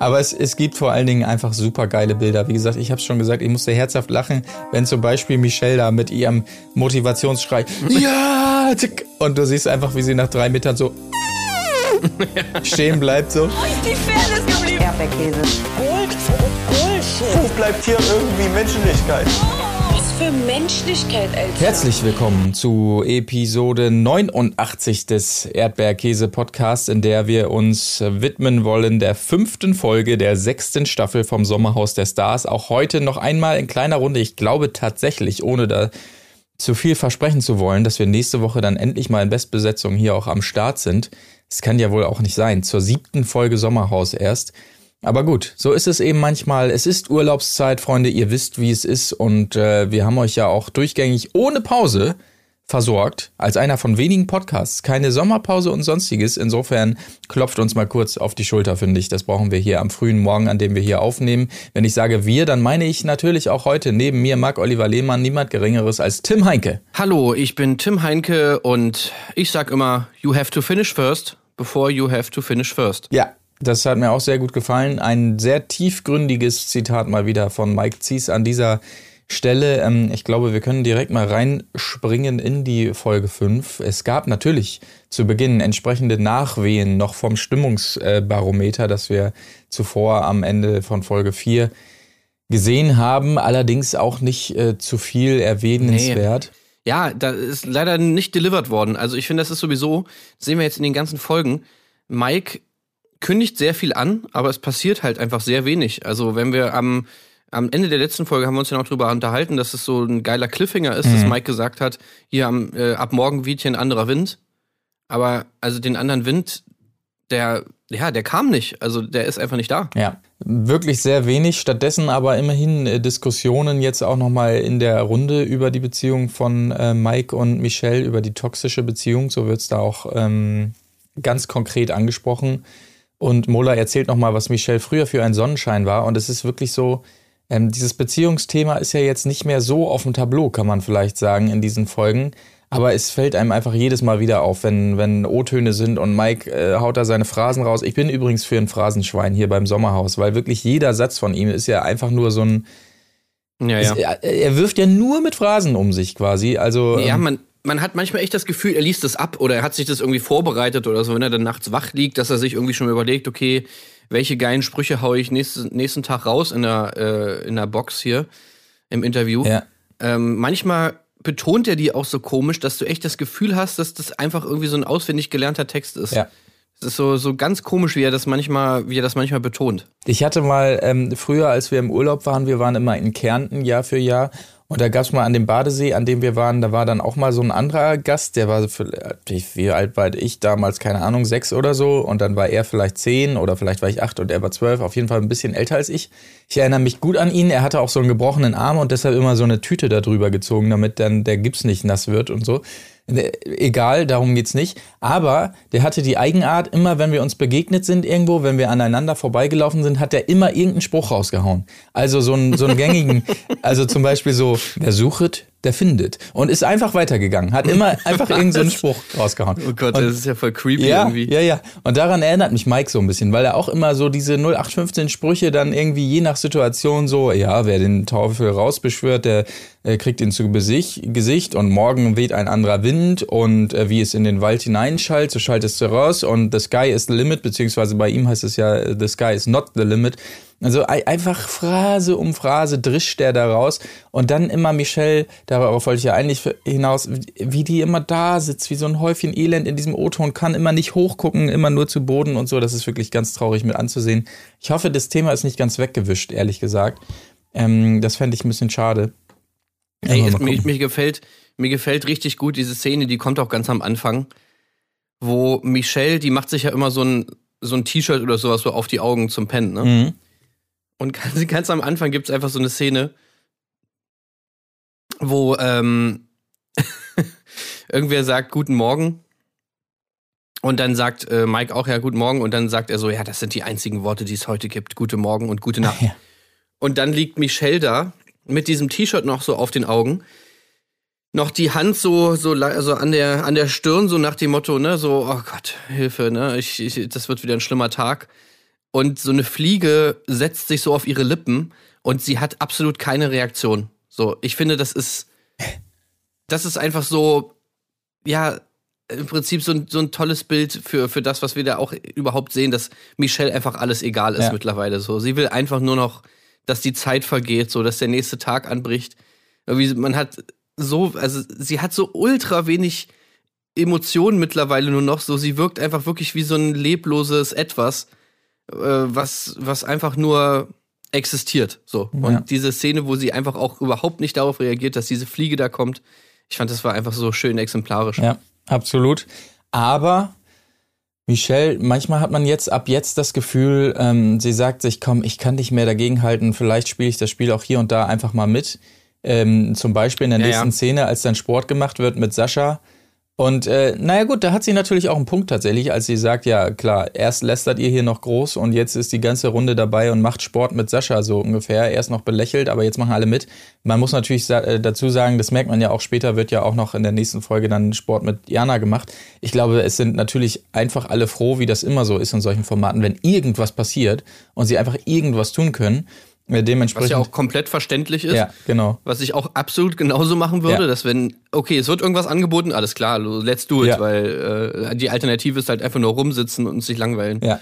Aber es, es gibt vor allen Dingen einfach super geile Bilder. Wie gesagt, ich habe schon gesagt, ich musste herzhaft lachen, wenn zum Beispiel Michelle da mit ihrem Motivationsschrei ja und du siehst einfach, wie sie nach drei Metern so stehen bleibt so. Die Pferde ist geblieben. Erdbeerkäse. Gold, Bullshit. Wo bleibt hier irgendwie Menschlichkeit? Für Menschlichkeit, Alter. Herzlich willkommen zu Episode 89 des Erdbeerkäse-Podcasts, in der wir uns widmen wollen der fünften Folge der sechsten Staffel vom Sommerhaus der Stars. Auch heute noch einmal in kleiner Runde. Ich glaube tatsächlich, ohne da zu viel versprechen zu wollen, dass wir nächste Woche dann endlich mal in Bestbesetzung hier auch am Start sind. Es kann ja wohl auch nicht sein. Zur siebten Folge Sommerhaus erst. Aber gut, so ist es eben manchmal. Es ist Urlaubszeit, Freunde. Ihr wisst, wie es ist. Und äh, wir haben euch ja auch durchgängig ohne Pause versorgt. Als einer von wenigen Podcasts. Keine Sommerpause und sonstiges. Insofern klopft uns mal kurz auf die Schulter, finde ich. Das brauchen wir hier am frühen Morgen, an dem wir hier aufnehmen. Wenn ich sage wir, dann meine ich natürlich auch heute neben mir Marc-Oliver Lehmann niemand Geringeres als Tim Heinke. Hallo, ich bin Tim Heinke und ich sag immer, you have to finish first before you have to finish first. Ja, das hat mir auch sehr gut gefallen. Ein sehr tiefgründiges Zitat mal wieder von Mike Zies an dieser Stelle. Ähm, ich glaube, wir können direkt mal reinspringen in die Folge 5. Es gab natürlich zu Beginn entsprechende Nachwehen noch vom Stimmungsbarometer, das wir zuvor am Ende von Folge 4 gesehen haben. Allerdings auch nicht äh, zu viel erwähnenswert. Ja, da ist leider nicht delivered worden. Also ich finde, das ist sowieso, sehen wir jetzt in den ganzen Folgen, Mike kündigt sehr viel an, aber es passiert halt einfach sehr wenig. Also wenn wir am, am Ende der letzten Folge haben wir uns ja noch drüber unterhalten, dass es so ein geiler Cliffhanger ist, dass Mhm. Mike gesagt hat, hier am, äh, ab morgen weht hier ein anderer Wind. Aber also den anderen Wind, der, ja, der kam nicht. Also der ist einfach nicht da. Ja, wirklich sehr wenig. Stattdessen aber immerhin äh, Diskussionen jetzt auch nochmal in der Runde über die Beziehung von äh, Mike und Michelle, über die toxische Beziehung. So wird's da auch ähm, ganz konkret angesprochen. Und Mola erzählt nochmal, was Michelle früher für ein Sonnenschein war. Und es ist wirklich so, ähm, dieses Beziehungsthema ist ja jetzt nicht mehr so auf dem Tableau, kann man vielleicht sagen, in diesen Folgen. Aber es fällt einem einfach jedes Mal wieder auf, wenn, wenn O-Töne sind und Mike äh, haut da seine Phrasen raus. Ich bin übrigens für ein Phrasenschwein hier beim Sommerhaus, weil wirklich jeder Satz von ihm ist ja einfach nur so ein. Ja, Ist, er, er wirft ja nur mit Phrasen um sich quasi. Also. Ja, ähm, man, man hat manchmal echt das Gefühl, er liest das ab oder er hat sich das irgendwie vorbereitet oder so, wenn er dann nachts wach liegt, dass er sich irgendwie schon überlegt, okay, welche geilen Sprüche haue ich nächsten, nächsten Tag raus in der, äh, in der Box hier im Interview. ja. Ähm, manchmal betont er die auch so komisch, dass du echt das Gefühl hast, dass das einfach irgendwie so ein auswendig gelernter Text ist. Ja. Es ist so, so ganz komisch, wie er das manchmal, wie er das manchmal betont. Ich hatte mal ähm, früher, als wir im Urlaub waren, wir waren immer in Kärnten Jahr für Jahr. Und da gab's mal an dem Badesee, an dem wir waren, da war dann auch mal so ein anderer Gast, der war, für, wie alt war ich damals, keine Ahnung, sechs oder so. Und dann war er vielleicht zehn oder vielleicht war ich acht und er war zwölf, auf jeden Fall ein bisschen älter als ich. Ich erinnere mich gut an ihn, er hatte auch so einen gebrochenen Arm und deshalb immer so eine Tüte da drüber gezogen, damit dann der Gips nicht nass wird und so. Äh, Egal, darum geht's nicht. Aber der hatte die Eigenart, immer wenn wir uns begegnet sind irgendwo, wenn wir aneinander vorbeigelaufen sind, hat er immer irgendeinen Spruch rausgehauen. Also so einen, so einen gängigen, also zum Beispiel so, wer suchet, der findet. Und ist einfach weitergegangen. Hat immer einfach irgendeinen so Spruch rausgehauen. Oh Gott, Und das ist ja voll creepy ja, irgendwie. ja, ja. Und daran erinnert mich Mike so ein bisschen, weil er auch immer so diese 0815 Sprüche dann irgendwie je nach Situation so, ja, wer den Teufel rausbeschwört, der äh, kriegt ihn zu Gesicht und morgen weht ein anderer Wind und äh, wie es in den Wald hineinschallt, so schaltest du raus und the sky is the limit, beziehungsweise bei ihm heißt es ja, äh, the sky is not the limit. Also ei- einfach Phrase um Phrase drischt der da raus und dann immer Michelle, darauf wollte ich ja eigentlich hinaus, wie die immer da sitzt, wie so ein Häufchen Elend in diesem O-Ton, kann immer nicht hochgucken, immer nur zu Boden und so, das ist wirklich ganz traurig mit anzusehen. Ich hoffe, das Thema ist nicht ganz weggewischt, ehrlich gesagt. Ähm, das fände ich ein bisschen schade. Ey, es, mir, mir gefällt, mir gefällt richtig gut diese Szene, die kommt auch ganz am Anfang, wo Michelle, die macht sich ja immer so ein, so ein T-Shirt oder sowas so auf die Augen zum Pennen, ne? Mhm. Und ganz, ganz am Anfang gibt's einfach so eine Szene, wo ähm, irgendwer sagt Guten Morgen. Und dann sagt äh, Mike auch ja Guten Morgen und dann sagt er so, ja, das sind die einzigen Worte, die es heute gibt. Gute Morgen und gute Nacht. Ja. Und dann liegt Michelle da mit diesem T-Shirt noch so auf den Augen. Noch die Hand so, so, so an der, an der Stirn, so nach dem Motto, ne, so, oh Gott, Hilfe, ne, ich, ich, das wird wieder ein schlimmer Tag. Und so eine Fliege setzt sich so auf ihre Lippen und sie hat absolut keine Reaktion. So, ich finde, das ist, das ist einfach so, ja, im Prinzip so ein, so ein tolles Bild für, für das, was wir da auch überhaupt sehen, dass Michelle einfach alles egal ist Ja. mittlerweile so. Sie will einfach nur noch, dass die Zeit vergeht, so, dass der nächste Tag anbricht. Irgendwie, man hat so, also sie hat so ultra wenig Emotionen mittlerweile nur noch, so sie wirkt einfach wirklich wie so ein lebloses Etwas, äh, was, was einfach nur existiert. So. Ja. Und diese Szene, wo sie einfach auch überhaupt nicht darauf reagiert, dass diese Fliege da kommt, ich fand, das war einfach so schön exemplarisch. Ja, absolut. Aber Michelle, manchmal hat man jetzt ab jetzt das Gefühl, ähm, sie sagt sich, komm, ich kann nicht mehr dagegenhalten, vielleicht spiele ich das Spiel auch hier und da einfach mal mit. Ähm, zum Beispiel in der Ja, nächsten ja. Szene, als dann Sport gemacht wird mit Sascha. Und äh, naja gut, da hat sie natürlich auch einen Punkt tatsächlich, als sie sagt, ja klar, erst lästert ihr hier noch groß und jetzt ist die ganze Runde dabei und macht Sport mit Sascha so ungefähr. Erst noch belächelt, aber jetzt machen alle mit. Man muss natürlich sa äh, dazu sagen, das merkt man ja auch später, wird ja auch noch in der nächsten Folge dann Sport mit Jana gemacht. Ich glaube, es sind natürlich einfach alle froh, wie das immer so ist in solchen Formaten, wenn irgendwas passiert und sie einfach irgendwas tun können. Was dementsprechend. ja auch komplett verständlich ist. ja, genau. Was ich auch absolut genauso machen würde, Ja. dass wenn, okay, es wird irgendwas angeboten, alles klar, let's do it, Ja. weil äh, die Alternative ist halt einfach nur rumsitzen und sich langweilen. Ja.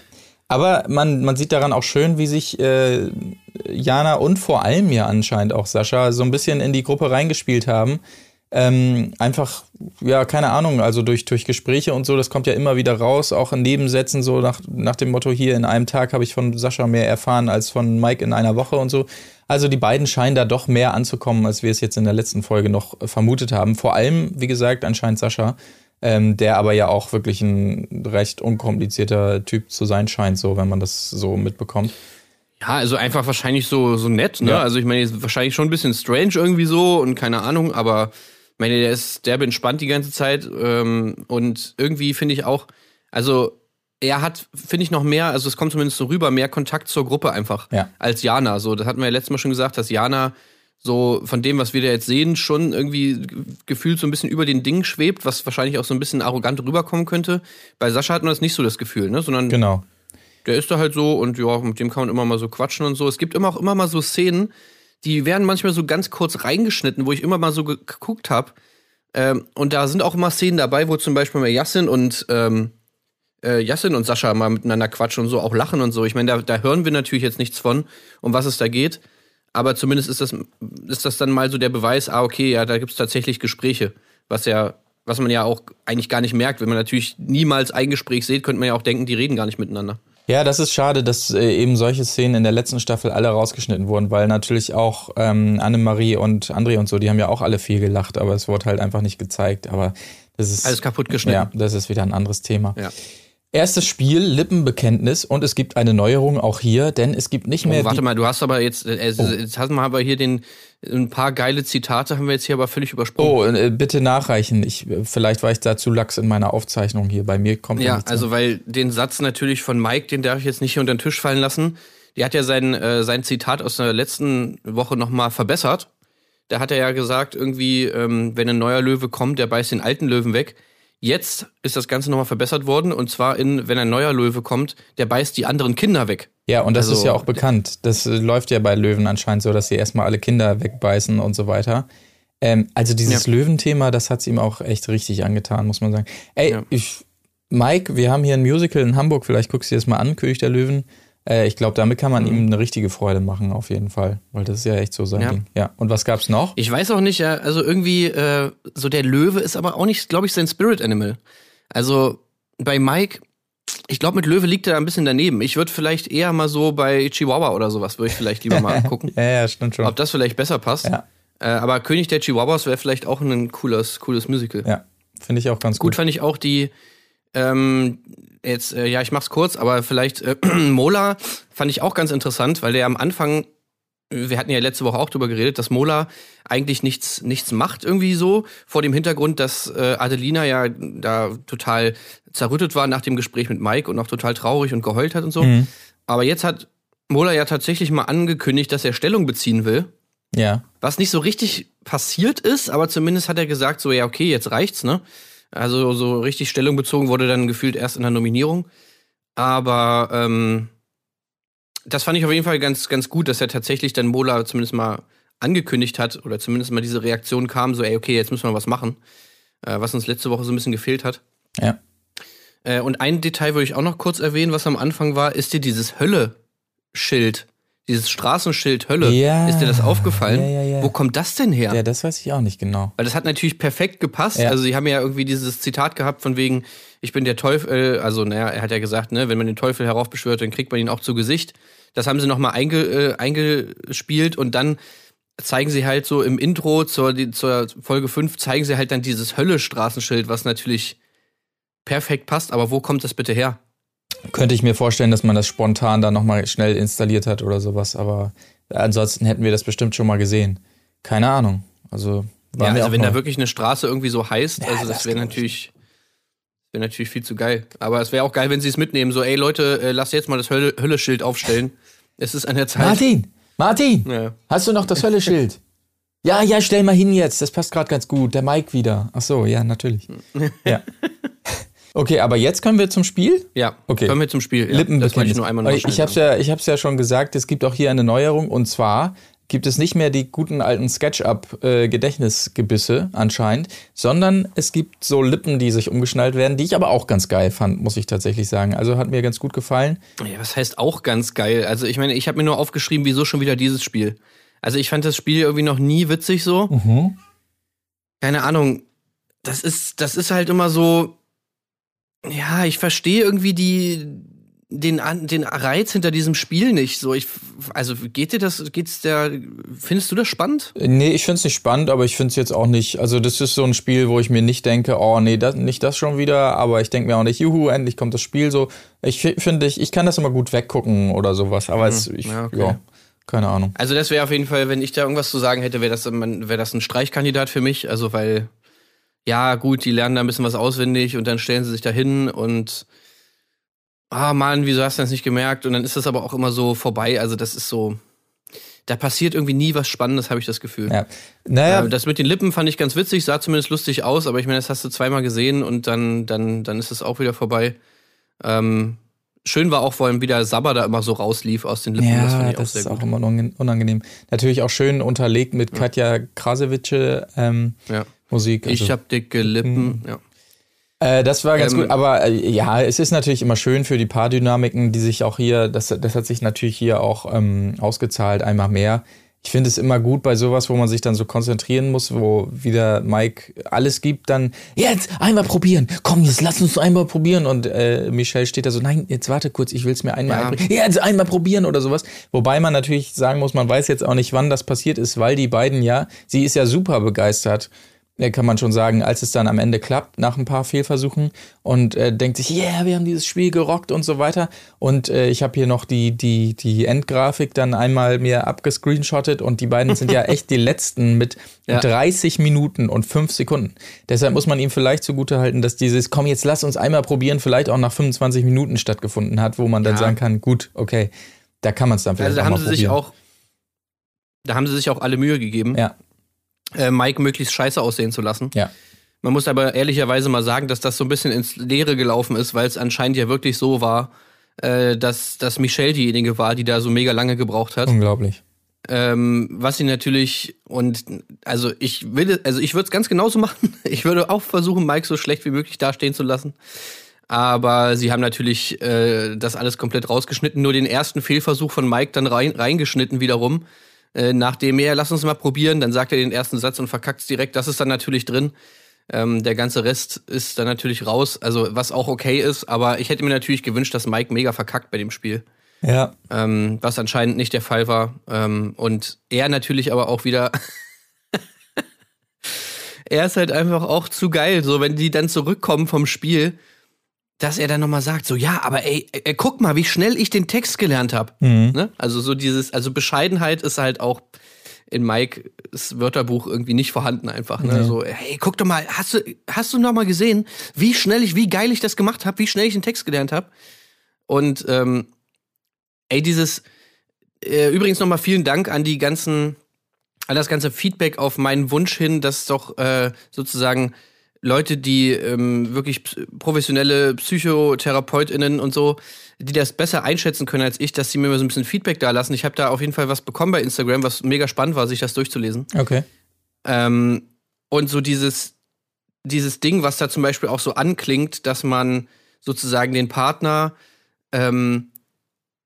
Aber man, man sieht daran auch schön, wie sich äh, Jana und vor allem ja anscheinend auch Sascha so ein bisschen in die Gruppe reingespielt haben. Ähm, einfach, ja, keine Ahnung, also durch, durch Gespräche und so, das kommt ja immer wieder raus, auch in Nebensätzen, so nach, nach dem Motto, hier in einem Tag habe ich von Sascha mehr erfahren als von Mike in einer Woche und so. Also die beiden scheinen da doch mehr anzukommen, als wir es jetzt in der letzten Folge noch äh, vermutet haben. Vor allem, wie gesagt, anscheinend Sascha, ähm, der aber ja auch wirklich ein recht unkomplizierter Typ zu sein scheint, so wenn man das so mitbekommt. Ja, also einfach wahrscheinlich so, so nett, ne? Ja. Also ich meine, wahrscheinlich schon ein bisschen strange irgendwie so und keine Ahnung, aber meine, der ist derbe entspannt die ganze Zeit ähm, und irgendwie finde ich auch, also er hat, finde ich, noch mehr, also es kommt zumindest so rüber, mehr Kontakt zur Gruppe einfach Ja. als Jana. So, das hatten wir ja letztes Mal schon gesagt, dass Jana so von dem, was wir da jetzt sehen, schon irgendwie ge- gefühlt so ein bisschen über den Dingen schwebt, was wahrscheinlich auch so ein bisschen arrogant rüberkommen könnte. Bei Sascha hat man das nicht so das Gefühl, ne? Sondern Genau. der ist da halt so und ja, mit dem kann man immer mal so quatschen und so. Es gibt immer auch immer mal so Szenen, die werden manchmal so ganz kurz reingeschnitten, wo ich immer mal so ge- geguckt habe. Ähm, und da sind auch immer Szenen dabei, wo zum Beispiel mal Yassin und ähm, äh, Yassin und Sascha mal miteinander quatschen und so, auch lachen und so. Ich meine, da, da hören wir natürlich jetzt nichts von, um was es da geht. Aber zumindest ist das, ist das dann mal so der Beweis, ah, okay, ja, da gibt's tatsächlich Gespräche, was ja, was man ja auch eigentlich gar nicht merkt. Wenn man natürlich niemals ein Gespräch sieht, könnte man ja auch denken, die reden gar nicht miteinander. Ja, das ist schade, dass äh, eben solche Szenen in der letzten Staffel alle rausgeschnitten wurden, weil natürlich auch ähm, Annemarie und André und so, die haben ja auch alle viel gelacht, aber es wurde halt einfach nicht gezeigt. Aber das ist. Alles kaputt geschnitten. Ja, das ist wieder ein anderes Thema. Ja. Erstes Spiel, Lippenbekenntnis und es gibt eine Neuerung auch hier, denn es gibt nicht mehr. Oh, warte mal, du hast aber jetzt, äh, jetzt hast du mal aber hier den, ein paar geile Zitate haben wir jetzt hier aber völlig übersprungen. Oh, äh, bitte nachreichen. Ich, äh, vielleicht war ich da zu lax in meiner Aufzeichnung hier. Bei mir kommt ja, nichts also weil den Satz natürlich von Mike, den darf ich jetzt nicht hier unter den Tisch fallen lassen. Der hat ja sein, äh, sein Zitat aus der letzten Woche nochmal verbessert. Da hat er ja gesagt, irgendwie, ähm, wenn ein neuer Löwe kommt, der beißt den alten Löwen weg. Jetzt ist das Ganze nochmal verbessert worden und zwar in, wenn ein neuer Löwe kommt, der beißt die anderen Kinder weg. Ja, und das also- ist ja auch bekannt. Das äh, läuft ja bei Löwen anscheinend so, dass sie erstmal alle Kinder wegbeißen und so weiter. Ähm, also dieses Ja. Löwenthema, das hat's ihm auch echt richtig angetan, muss man sagen. Ey, Ja. ich, Mike, wir haben hier ein Musical in Hamburg, vielleicht guckst du dir das mal an, König der Löwen. Äh, ich glaube, damit kann man ihm eine richtige Freude machen, auf jeden Fall. Weil das ist ja echt so sein Ja. Ding. Ja. Und was gab's noch? Ich weiß auch nicht, ja, also irgendwie, äh, so der Löwe ist aber auch nicht, glaube ich, sein Spirit Animal. Also bei Mike, ich glaube, mit Löwe liegt er ein bisschen daneben. Ich würde vielleicht eher mal so bei Chihuahua oder sowas, würde ich vielleicht lieber mal gucken, Ja, ja, stimmt schon. ob das vielleicht besser passt. Ja. Äh, aber König der Chihuahuas wäre vielleicht auch ein cooles, cooles Musical. Ja, finde ich auch ganz Gut gut. fand ich auch die, ähm, jetzt, äh, ja, ich mach's kurz, aber vielleicht äh, Mola fand ich auch ganz interessant, weil der am Anfang, wir hatten ja letzte Woche auch drüber geredet, dass Mola eigentlich nichts, nichts macht irgendwie so, vor dem Hintergrund, dass äh, Adelina ja da total zerrüttet war nach dem Gespräch mit Mike und auch total traurig und geheult hat und so. Mhm. Aber jetzt hat Mola ja tatsächlich mal angekündigt, dass er Stellung beziehen will. Ja. Was nicht so richtig passiert ist, aber zumindest hat er gesagt, so, ja, okay, jetzt reicht's, ne? Also so richtig Stellung bezogen wurde dann gefühlt erst in der Nominierung. Aber ähm, das fand ich auf jeden Fall ganz, ganz gut, dass er tatsächlich dann Mola zumindest mal angekündigt hat oder zumindest mal diese Reaktion kam, so, ey, okay, jetzt müssen wir was machen, äh, was uns letzte Woche so ein bisschen gefehlt hat. Ja. Äh, und ein Detail würde ich auch noch kurz erwähnen, was am Anfang war, ist dir dieses Hölle-Schild, dieses Straßenschild Hölle, Ja. ist dir das aufgefallen? Ja, ja. Wo kommt das denn her? Ja, das weiß ich auch nicht genau. Weil das hat natürlich perfekt gepasst. Also sie haben ja irgendwie dieses Zitat gehabt von wegen, ich bin der Teufel, also naja, er hat ja gesagt, ne, wenn man den Teufel heraufbeschwört, dann kriegt man ihn auch zu Gesicht. Das haben sie nochmal einge, äh, eingespielt und dann zeigen sie halt so im Intro zur, die, zur Folge 5, zeigen sie halt dann dieses Hölle-Straßenschild, was natürlich perfekt passt. Aber wo kommt das bitte her? Könnte ich mir vorstellen, dass man das spontan dann nochmal schnell installiert hat oder sowas, aber ansonsten hätten wir das bestimmt schon mal gesehen. Keine Ahnung. Also, Ja, also wenn neu. da wirklich eine Straße irgendwie so heißt, also das das wäre natürlich, wäre natürlich viel zu geil. Aber es wäre auch geil, wenn sie es mitnehmen. So, ey Leute, äh, lasst jetzt mal das Hölle- Hölle-Schild aufstellen. Es ist an der Zeit. Martin! Martin! Ja. Hast du noch das Hölle-Schild? ja, ja, stell mal hin jetzt. Das passt gerade ganz gut. Der Mike wieder. Ach so, ja, natürlich. ja. Okay, aber jetzt kommen wir zum Spiel. Ja, Okay. kommen wir zum Spiel. Ja, Lippenbekenntnis. ich nur einmal noch ich ich habe es ja, ich hab's ja schon gesagt, es gibt auch hier eine Neuerung und zwar gibt es nicht mehr die guten alten SketchUp-Gedächtnisgebisse anscheinend, sondern es gibt so Lippen, die sich umgeschnallt werden, die ich aber auch ganz geil fand, muss ich tatsächlich sagen. Also hat mir ganz gut gefallen. Ja, was heißt auch ganz geil? Also ich meine, ich habe mir nur aufgeschrieben, wieso schon wieder dieses Spiel. Also ich fand das Spiel irgendwie noch nie witzig so. Mhm. Keine Ahnung. Das ist, das ist halt immer so. Ja, ich verstehe irgendwie die, den, den Reiz hinter diesem Spiel nicht. So, ich, also geht dir das, geht's der, findest du das spannend? Nee, ich find's nicht spannend, aber ich find's jetzt auch nicht. Also, das ist so ein Spiel, wo ich mir nicht denke, oh nee, das, nicht das schon wieder, aber ich denke mir auch nicht, juhu, endlich kommt das Spiel so. Ich fi- finde, ich, ich kann das immer gut weggucken oder sowas, aber es, ich, ja, ja, okay. keine Ahnung. Also das wäre auf jeden Fall, wenn ich da irgendwas zu sagen hätte, wäre das, wär das ein Streichkandidat für mich. Also weil, ja gut, die lernen da ein bisschen was auswendig und dann stellen sie sich da hin und ah Mann, wieso hast du das nicht gemerkt? Und dann ist das aber auch immer so vorbei. Also das ist so, da passiert irgendwie nie was Spannendes, habe ich das Gefühl. Ja. Naja, Äh, Das mit den Lippen fand ich ganz witzig, sah zumindest lustig aus, aber ich meine, das hast du zweimal gesehen und dann, dann, dann ist es auch wieder vorbei. Ähm, schön war auch vor allem, wie der Sabber da immer so rauslief aus den Lippen. das fand Ja, ich das, auch sehr ist gut. auch immer unang- unangenehm. Natürlich auch schön unterlegt mit Katja Krasewitsche ähm, Ja. Musik. Ich also- hab dicke Lippen. Ja. Äh, das war ganz Ähm, gut, aber äh, ja, es ist natürlich immer schön für die Paardynamiken, die sich auch hier, das, das hat sich natürlich hier auch ähm, ausgezahlt, einmal mehr. Ich finde es immer gut bei sowas, wo man sich dann so konzentrieren muss, wo wieder Mike alles gibt, dann jetzt einmal probieren, komm, jetzt lass uns einmal probieren und äh, Michelle steht da so, nein, jetzt warte kurz, ich will es mir einmal Ja. einbringen, jetzt einmal probieren oder sowas. Wobei man natürlich sagen muss, man weiß jetzt auch nicht, wann das passiert ist, weil die beiden ja, sie ist ja super begeistert kann man schon sagen, als es dann am Ende klappt, nach ein paar Fehlversuchen und äh, denkt sich, yeah, wir haben dieses Spiel gerockt und so weiter. Und äh, ich habe hier noch die, die, die Endgrafik dann einmal mir abgescreenshottet und die beiden sind ja echt die letzten mit Ja. 30 Minuten und 5 Sekunden. Deshalb muss man ihm vielleicht zugutehalten, dass dieses, komm, jetzt lass uns einmal probieren, vielleicht auch nach 25 Minuten stattgefunden hat, wo man dann Ja. sagen kann, gut, okay, da kann man es dann vielleicht Also da haben mal sie sich probieren. auch, da haben sie sich auch alle Mühe gegeben, Ja, äh, Mike möglichst scheiße aussehen zu lassen. ja. Man muss aber ehrlicherweise mal sagen, dass das so ein bisschen ins Leere gelaufen ist, weil es anscheinend ja wirklich so war, äh, dass, dass Michelle diejenige war, die da so mega lange gebraucht hat. Unglaublich. Ähm, was sie natürlich und also ich will also ich würde es ganz genauso machen. Ich würde auch versuchen, Mike so schlecht wie möglich dastehen zu lassen. Aber sie haben natürlich äh, das alles komplett rausgeschnitten, nur den ersten Fehlversuch von Mike dann rein, reingeschnitten wiederum. Äh, nachdem er, lass uns mal probieren, dann sagt er den ersten Satz und verkackt's direkt. Das ist dann natürlich drin. Ähm, der ganze Rest ist dann natürlich raus, also was auch okay ist, aber ich hätte mir natürlich gewünscht, dass Mike mega verkackt bei dem Spiel Ja. ähm, was anscheinend nicht der Fall war. Ähm, und er natürlich aber auch wieder. er ist halt einfach auch zu geil, so wenn die dann zurückkommen vom Spiel, dass er dann nochmal sagt, so ja, aber ey, ey, guck mal, wie schnell ich den Text gelernt habe. Ne? Also so dieses, also Bescheidenheit ist halt auch in Mikes Wörterbuch irgendwie nicht vorhanden einfach. Ne? So, hey, guck doch mal, hast du, hast du noch mal gesehen, wie schnell ich, wie geil ich das gemacht habe, wie schnell ich den Text gelernt habe? Und ähm, ey, dieses äh, übrigens nochmal vielen Dank an die ganzen, an das ganze Feedback auf meinen Wunsch hin, dass doch äh, sozusagen Leute, die ähm, wirklich professionelle PsychotherapeutInnen und so, die das besser einschätzen können als ich, dass sie mir mal so ein bisschen Feedback da lassen. Ich habe da auf jeden Fall was bekommen bei Instagram, was mega spannend war, sich das durchzulesen. Okay. Ähm, und so dieses, dieses Ding, was da zum Beispiel auch so anklingt, dass man sozusagen den Partner ähm,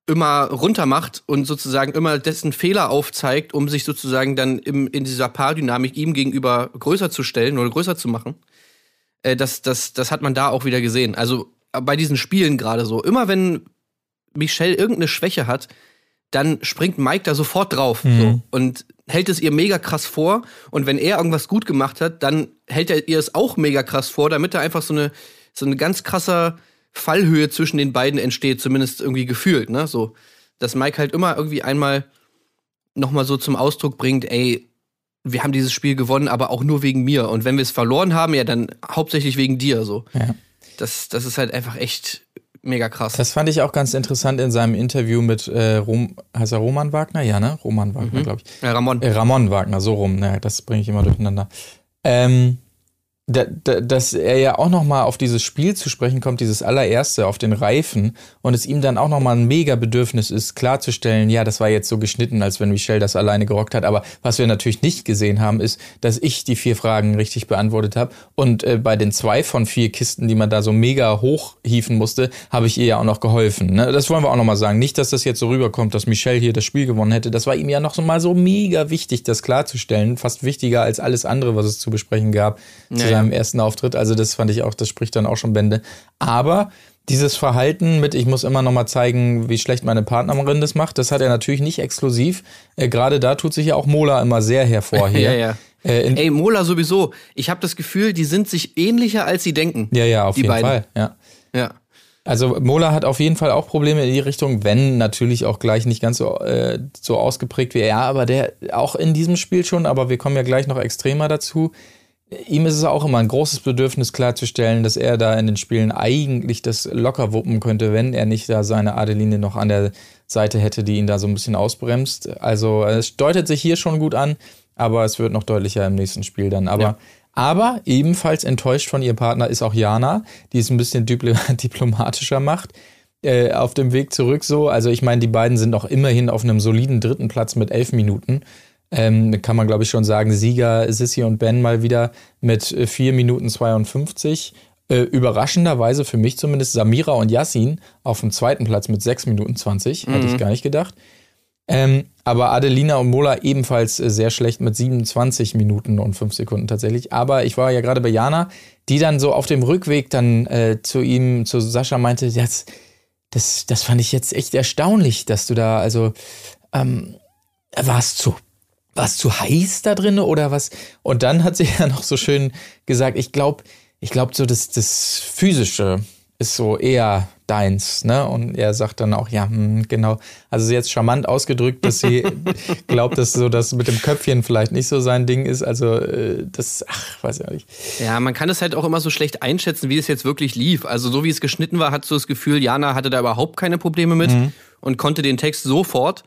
immer runter macht und sozusagen immer dessen Fehler aufzeigt, um sich sozusagen dann im, in dieser Paardynamik ihm gegenüber größer zu stellen oder größer zu machen. Äh, das, das, das hat man da auch wieder gesehen. Also äh, bei diesen Spielen gerade so. Immer wenn Michelle irgendeine Schwäche hat, dann springt Mike da sofort drauf so, und hält es ihr mega krass vor. Und wenn er irgendwas gut gemacht hat, dann hält er ihr es auch mega krass vor, damit da einfach so eine, so eine ganz krasser Fallhöhe zwischen den beiden entsteht, zumindest irgendwie gefühlt, ne? So, dass Mike halt immer irgendwie einmal nochmal so zum Ausdruck bringt, ey, wir haben dieses Spiel gewonnen, aber auch nur wegen mir. Und wenn wir es verloren haben, ja, dann hauptsächlich wegen dir. So. Ja. Das, das ist halt einfach echt mega krass. Das fand ich auch ganz interessant in seinem Interview mit äh, Rom, heißt er Roman Wagner? Ja, ne? Roman Wagner, glaube ich. ja, Ramon. Äh, Ramon Wagner, so rum, ne, das bringe ich immer durcheinander. Ähm, da, da, dass er ja auch noch mal auf dieses Spiel zu sprechen kommt, dieses allererste auf den Reifen und es ihm dann auch noch mal ein mega Bedürfnis ist, klarzustellen, ja, das war jetzt so geschnitten, als wenn Michelle das alleine gerockt hat, aber was wir natürlich nicht gesehen haben, ist, dass ich die vier Fragen richtig beantwortet habe und äh, bei den zwei von vier Kisten, die man da so mega hochhieven musste, habe ich ihr ja auch noch geholfen. Ne? Das wollen wir auch noch mal sagen. Nicht, dass das jetzt so rüberkommt, dass Michelle hier das Spiel gewonnen hätte. Das war ihm ja noch so mal so mega wichtig, das klarzustellen. Fast wichtiger als alles andere, was es zu besprechen gab ja. Seinem ersten Auftritt. Also das fand ich auch, das spricht dann auch schon Bände. Aber dieses Verhalten mit, ich muss immer noch mal zeigen, wie schlecht meine Partnerin das macht, das hat er natürlich nicht exklusiv. Äh, Gerade da tut sich ja auch Mola immer sehr hervor hier. Ja, ja. Äh, Ey, Mola sowieso. Ich habe das Gefühl, die sind sich ähnlicher, als sie denken. ja, ja, auf jeden beiden. Fall. Ja. Ja. Also Mola hat auf jeden Fall auch Probleme in die Richtung, wenn natürlich auch gleich nicht ganz so, äh, so ausgeprägt wie er, aber der auch in diesem Spiel schon, aber wir kommen ja gleich noch extremer dazu. Ihm ist es auch immer ein großes Bedürfnis klarzustellen, dass er da in den Spielen eigentlich das locker wuppen könnte, wenn er nicht da seine Adeline noch an der Seite hätte, die ihn da so ein bisschen ausbremst. Also es deutet sich hier schon gut an, aber es wird noch deutlicher im nächsten Spiel dann. Aber Ja. aber ebenfalls enttäuscht von ihrem Partner ist auch Jana, die es ein bisschen dipl diplomatischer macht. Äh, auf dem Weg zurück so. Also ich meine, die beiden sind auch immerhin auf einem soliden dritten Platz mit elf Minuten. Ähm, kann man, glaube ich, schon sagen, Sieger Sissy und Ben mal wieder mit äh, 4 Minuten 52. Äh, überraschenderweise für mich zumindest Samira und Yassin auf dem zweiten Platz mit 6 Minuten 20. Hätte ich gar nicht gedacht. Ähm, aber Adelina und Mola ebenfalls äh, sehr schlecht mit 27 Minuten und 5 Sekunden tatsächlich. Aber ich war ja gerade bei Jana, die dann so auf dem Rückweg dann äh, zu ihm, zu Sascha meinte, das, das, das fand ich jetzt echt erstaunlich, dass du da, also, ähm, warst zu, warst zu heiß da drin oder was? Und dann hat sie ja noch so schön gesagt, ich glaube, ich glaube so, das, das Physische ist so eher deins, ne? Und er sagt dann auch, ja, hm, genau. Also sie jetzt charmant ausgedrückt, dass sie glaubt, dass so das mit dem Köpfchen vielleicht nicht so sein Ding ist. Also äh, das, ach, weiß ich auch nicht. Ja, man kann es halt auch immer so schlecht einschätzen, wie es jetzt wirklich lief. Also so wie es geschnitten war, hat so das Gefühl, Jana hatte da überhaupt keine Probleme mit und konnte den Text sofort.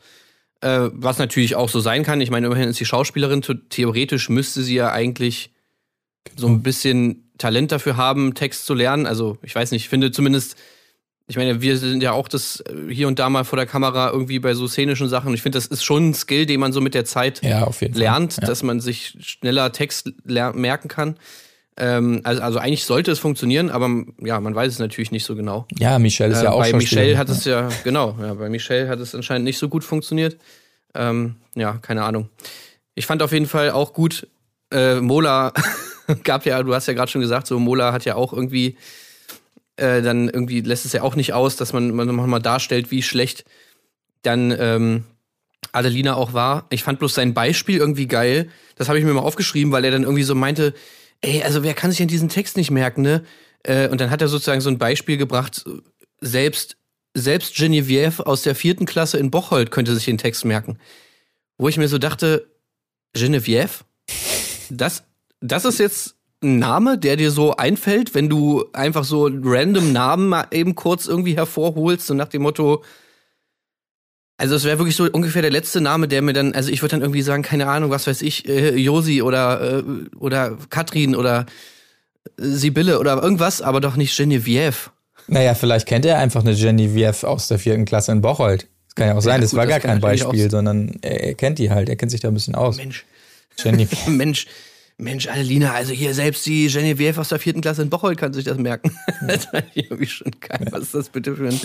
Äh, was natürlich auch so sein kann. Ich meine, immerhin ist sie Schauspielerin. Theoretisch müsste sie ja eigentlich so ein bisschen Talent dafür haben, Text zu lernen. Also ich weiß nicht, ich finde zumindest, ich meine, wir sind ja auch das äh, hier und da mal vor der Kamera irgendwie bei so szenischen Sachen. Ich finde, das ist schon ein Skill, den man so mit der Zeit Ja, lernt, Ja. dass man sich schneller Text merken kann. Ähm, also, also eigentlich sollte es funktionieren, aber ja, man weiß es natürlich nicht so genau. Ja, Michelle ist Äh, ja auch bei Schauspielerin. Michelle hat es ja, genau, ja, bei Michelle hat es anscheinend nicht so gut funktioniert. Ähm, ja, keine Ahnung. Ich fand auf jeden Fall auch gut, äh, Mola gab ja, du hast ja gerade schon gesagt, so Mola hat ja auch irgendwie, äh, dann irgendwie lässt es ja auch nicht aus, dass man, man mal darstellt, wie schlecht dann ähm, Adelina auch war. Ich fand bloß sein Beispiel irgendwie geil. Das habe ich mir mal aufgeschrieben, weil er dann irgendwie so meinte, ey, also wer kann sich an diesen Text nicht merken, ne? Äh, und dann hat er sozusagen so ein Beispiel gebracht, selbst, selbst Genevieve aus der vierten Klasse in Bocholt könnte sich den Text merken. Wo ich mir so dachte, Genevieve? Das, das ist jetzt ein Name, der dir so einfällt, wenn du einfach so random Namen mal eben kurz irgendwie hervorholst, so nach dem Motto, also es wäre wirklich so ungefähr der letzte Name, der mir dann, also ich würde dann irgendwie sagen, keine Ahnung, was weiß ich, äh, Josi oder, äh, oder Katrin oder Sibylle oder irgendwas, aber doch nicht Genevieve. Naja, vielleicht kennt er einfach eine Genevieve aus der vierten Klasse in Bocholt. Das kann ja auch sein, Ja, das gut, war gar kein Beispiel, sondern er, er kennt die halt, er kennt sich da ein bisschen aus. Mensch. Genevieve. Mensch, Mensch, Adelina, also hier selbst die Genevieve aus der vierten Klasse in Bocholt kann sich das merken. das ist irgendwie schon geil. Was ist das bitte für ein,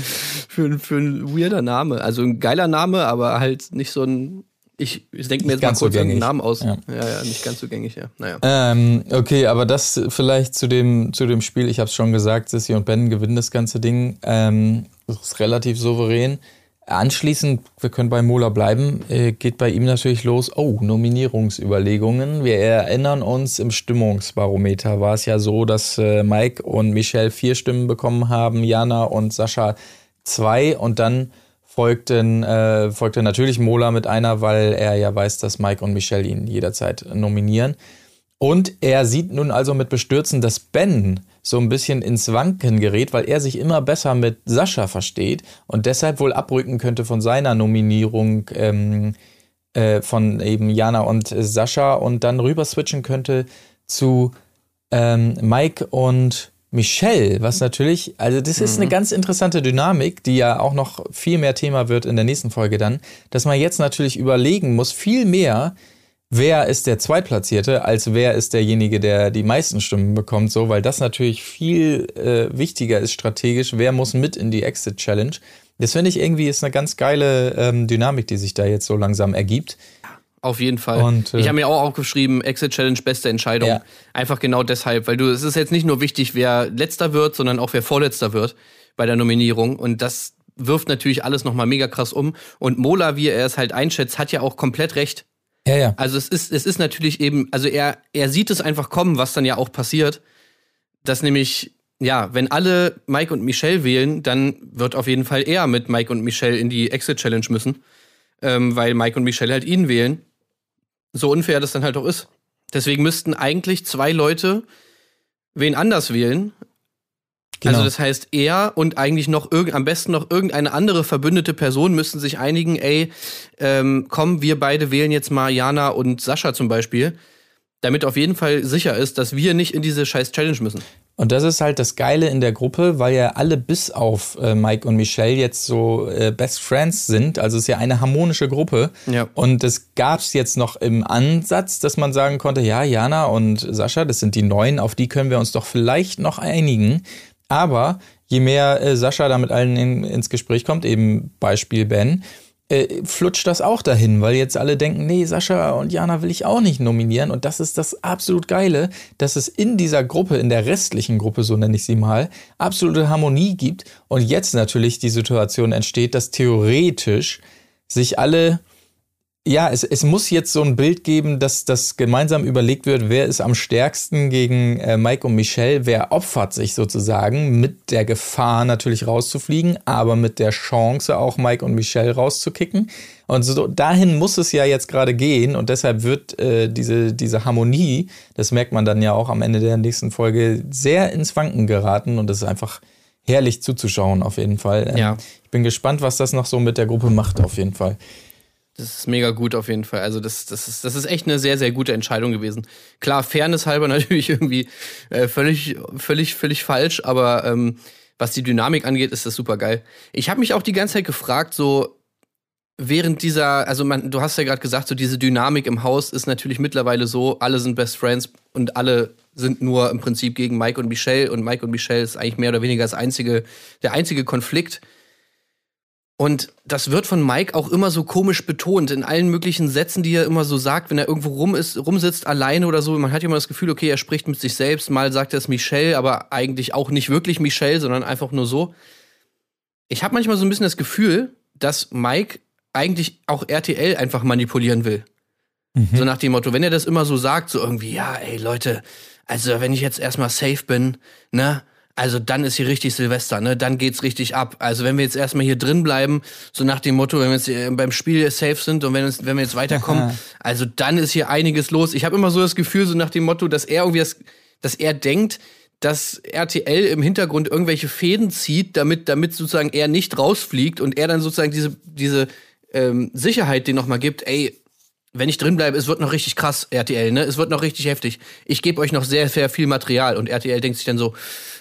für ein, für ein weirder Name? Also ein geiler Name, aber halt nicht so ein. Ich, ich denke mir jetzt mal kurz einen gängig. Namen aus. Ja. Ja. ja, nicht ganz so gängig, ja. Naja. Ähm, okay, aber das vielleicht zu dem, zu dem Spiel, ich habe es schon gesagt, Sissy und Ben gewinnen das ganze Ding. Ähm, das ist relativ souverän. Anschließend, wir können bei Mola bleiben, äh, geht bei ihm natürlich los, oh, Nominierungsüberlegungen. Wir erinnern uns, im Stimmungsbarometer war es ja so, dass äh, Mike und Michelle vier Stimmen bekommen haben, Jana und Sascha zwei und dann folgten, äh, folgte natürlich Mola mit einer, weil er ja weiß, dass Mike und Michelle ihn jederzeit nominieren. Und er sieht nun also mit Bestürzen, dass Ben so ein bisschen ins Wanken gerät, weil er sich immer besser mit Sascha versteht und deshalb wohl abrücken könnte von seiner Nominierung ähm, äh, von eben Jana und äh, Sascha und dann rüber switchen könnte zu ähm, Mike und Michelle, was natürlich, also das ist eine ganz interessante Dynamik, die ja auch noch viel mehr Thema wird in der nächsten Folge dann, dass man jetzt natürlich überlegen muss, viel mehr, wer ist der Zweitplatzierte, als wer ist derjenige, der die meisten Stimmen bekommt, so, weil das natürlich viel äh, wichtiger ist strategisch, wer muss mit in die Exit Challenge. Das finde ich irgendwie ist eine ganz geile ähm, Dynamik, die sich da jetzt so langsam ergibt. Auf jeden Fall. Und, äh, ich habe mir auch aufgeschrieben, Exit Challenge beste Entscheidung. Ja. Einfach genau deshalb, weil du, es ist jetzt nicht nur wichtig, wer letzter wird, sondern auch wer vorletzter wird bei der Nominierung. Und das wirft natürlich alles nochmal mega krass um. Und Mola, wie er es halt einschätzt, hat ja auch komplett recht. Ja, ja. Also es ist, es ist natürlich eben, also er, er sieht es einfach kommen, was dann ja auch passiert, dass nämlich, ja, wenn alle Mike und Michelle wählen, dann wird auf jeden Fall er mit Mike und Michelle in die Exit Challenge müssen, ähm, weil Mike und Michelle halt ihn wählen. So unfair das dann halt auch ist. Deswegen müssten eigentlich zwei Leute wen anders wählen. Genau. Also das heißt, er und eigentlich noch irgend, am besten noch irgendeine andere verbündete Person müssten sich einigen, ey, ähm, komm, wir beide wählen jetzt mal Jana und Sascha zum Beispiel, damit auf jeden Fall sicher ist, dass wir nicht in diese scheiß Challenge müssen. Und das ist halt das Geile in der Gruppe, weil ja alle bis auf äh, Mike und Michelle jetzt so äh, Best Friends sind. Also es ist ja eine harmonische Gruppe. Ja. Und es gab es jetzt noch im Ansatz, dass man sagen konnte, ja, Jana und Sascha, das sind die Neuen, auf die können wir uns doch vielleicht noch einigen. Aber je mehr äh, Sascha da mit allen in, ins Gespräch kommt, eben Beispiel Ben, äh, flutscht das auch dahin, weil jetzt alle denken, nee, Sascha und Jana will ich auch nicht nominieren. Und das ist das absolut Geile, dass es in dieser Gruppe, in der restlichen Gruppe, so nenne ich sie mal, absolute Harmonie gibt. Und jetzt natürlich die Situation entsteht, dass theoretisch sich alle ja, es, es muss jetzt so ein Bild geben, dass das gemeinsam überlegt wird, wer ist am stärksten gegen äh, Mike und Michelle, wer opfert sich sozusagen mit der Gefahr natürlich rauszufliegen, aber mit der Chance auch Mike und Michelle rauszukicken. Und so dahin muss es ja jetzt gerade gehen und deshalb wird äh, diese, diese Harmonie, das merkt man dann ja auch am Ende der nächsten Folge, sehr ins Wanken geraten und es ist einfach herrlich zuzuschauen auf jeden Fall. Ähm, Ja. Ich bin gespannt, was das noch so mit der Gruppe macht auf jeden Fall. Das ist mega gut auf jeden Fall. Also das, das, ist, das ist echt eine sehr, sehr gute Entscheidung gewesen. Klar, Fairness halber natürlich irgendwie äh, völlig, völlig, völlig falsch, aber ähm, was die Dynamik angeht, ist das super geil. Ich habe mich auch die ganze Zeit gefragt, so während dieser, also man, du hast ja gerade gesagt, so diese Dynamik im Haus ist natürlich mittlerweile so, alle sind Best Friends und alle sind nur im Prinzip gegen Mike und Michelle und Mike und Michelle ist eigentlich mehr oder weniger das einzige, der einzige Konflikt. Und das wird von Mike auch immer so komisch betont in allen möglichen Sätzen, die er immer so sagt, wenn er irgendwo rum ist, rumsitzt alleine oder so. Man hat ja immer das Gefühl, okay, er spricht mit sich selbst. Mal sagt er es Michelle, aber eigentlich auch nicht wirklich Michelle, sondern einfach nur so. Ich habe manchmal so ein bisschen das Gefühl, dass Mike eigentlich auch RTL einfach manipulieren will. So nach dem Motto, wenn er das immer so sagt, so irgendwie, ja, ey Leute, also wenn ich jetzt erstmal safe bin, ne, also dann ist hier richtig Silvester, ne, dann geht's richtig ab. Also wenn wir jetzt erstmal hier drin bleiben, so nach dem Motto, wenn wir jetzt äh, beim Spiel safe sind und wenn, uns, wenn wir jetzt weiterkommen, also dann ist hier einiges los. Ich habe immer so das Gefühl, so nach dem Motto, dass er irgendwie das, dass er denkt, dass RTL im Hintergrund irgendwelche Fäden zieht, damit, damit sozusagen er nicht rausfliegt und er dann sozusagen diese, diese ähm, Sicherheit den nochmal gibt, ey, wenn ich drin bleibe, es wird noch richtig krass, RTL, ne? Es wird noch richtig heftig. Ich gebe euch noch sehr, sehr viel Material. Und RTL denkt sich dann so,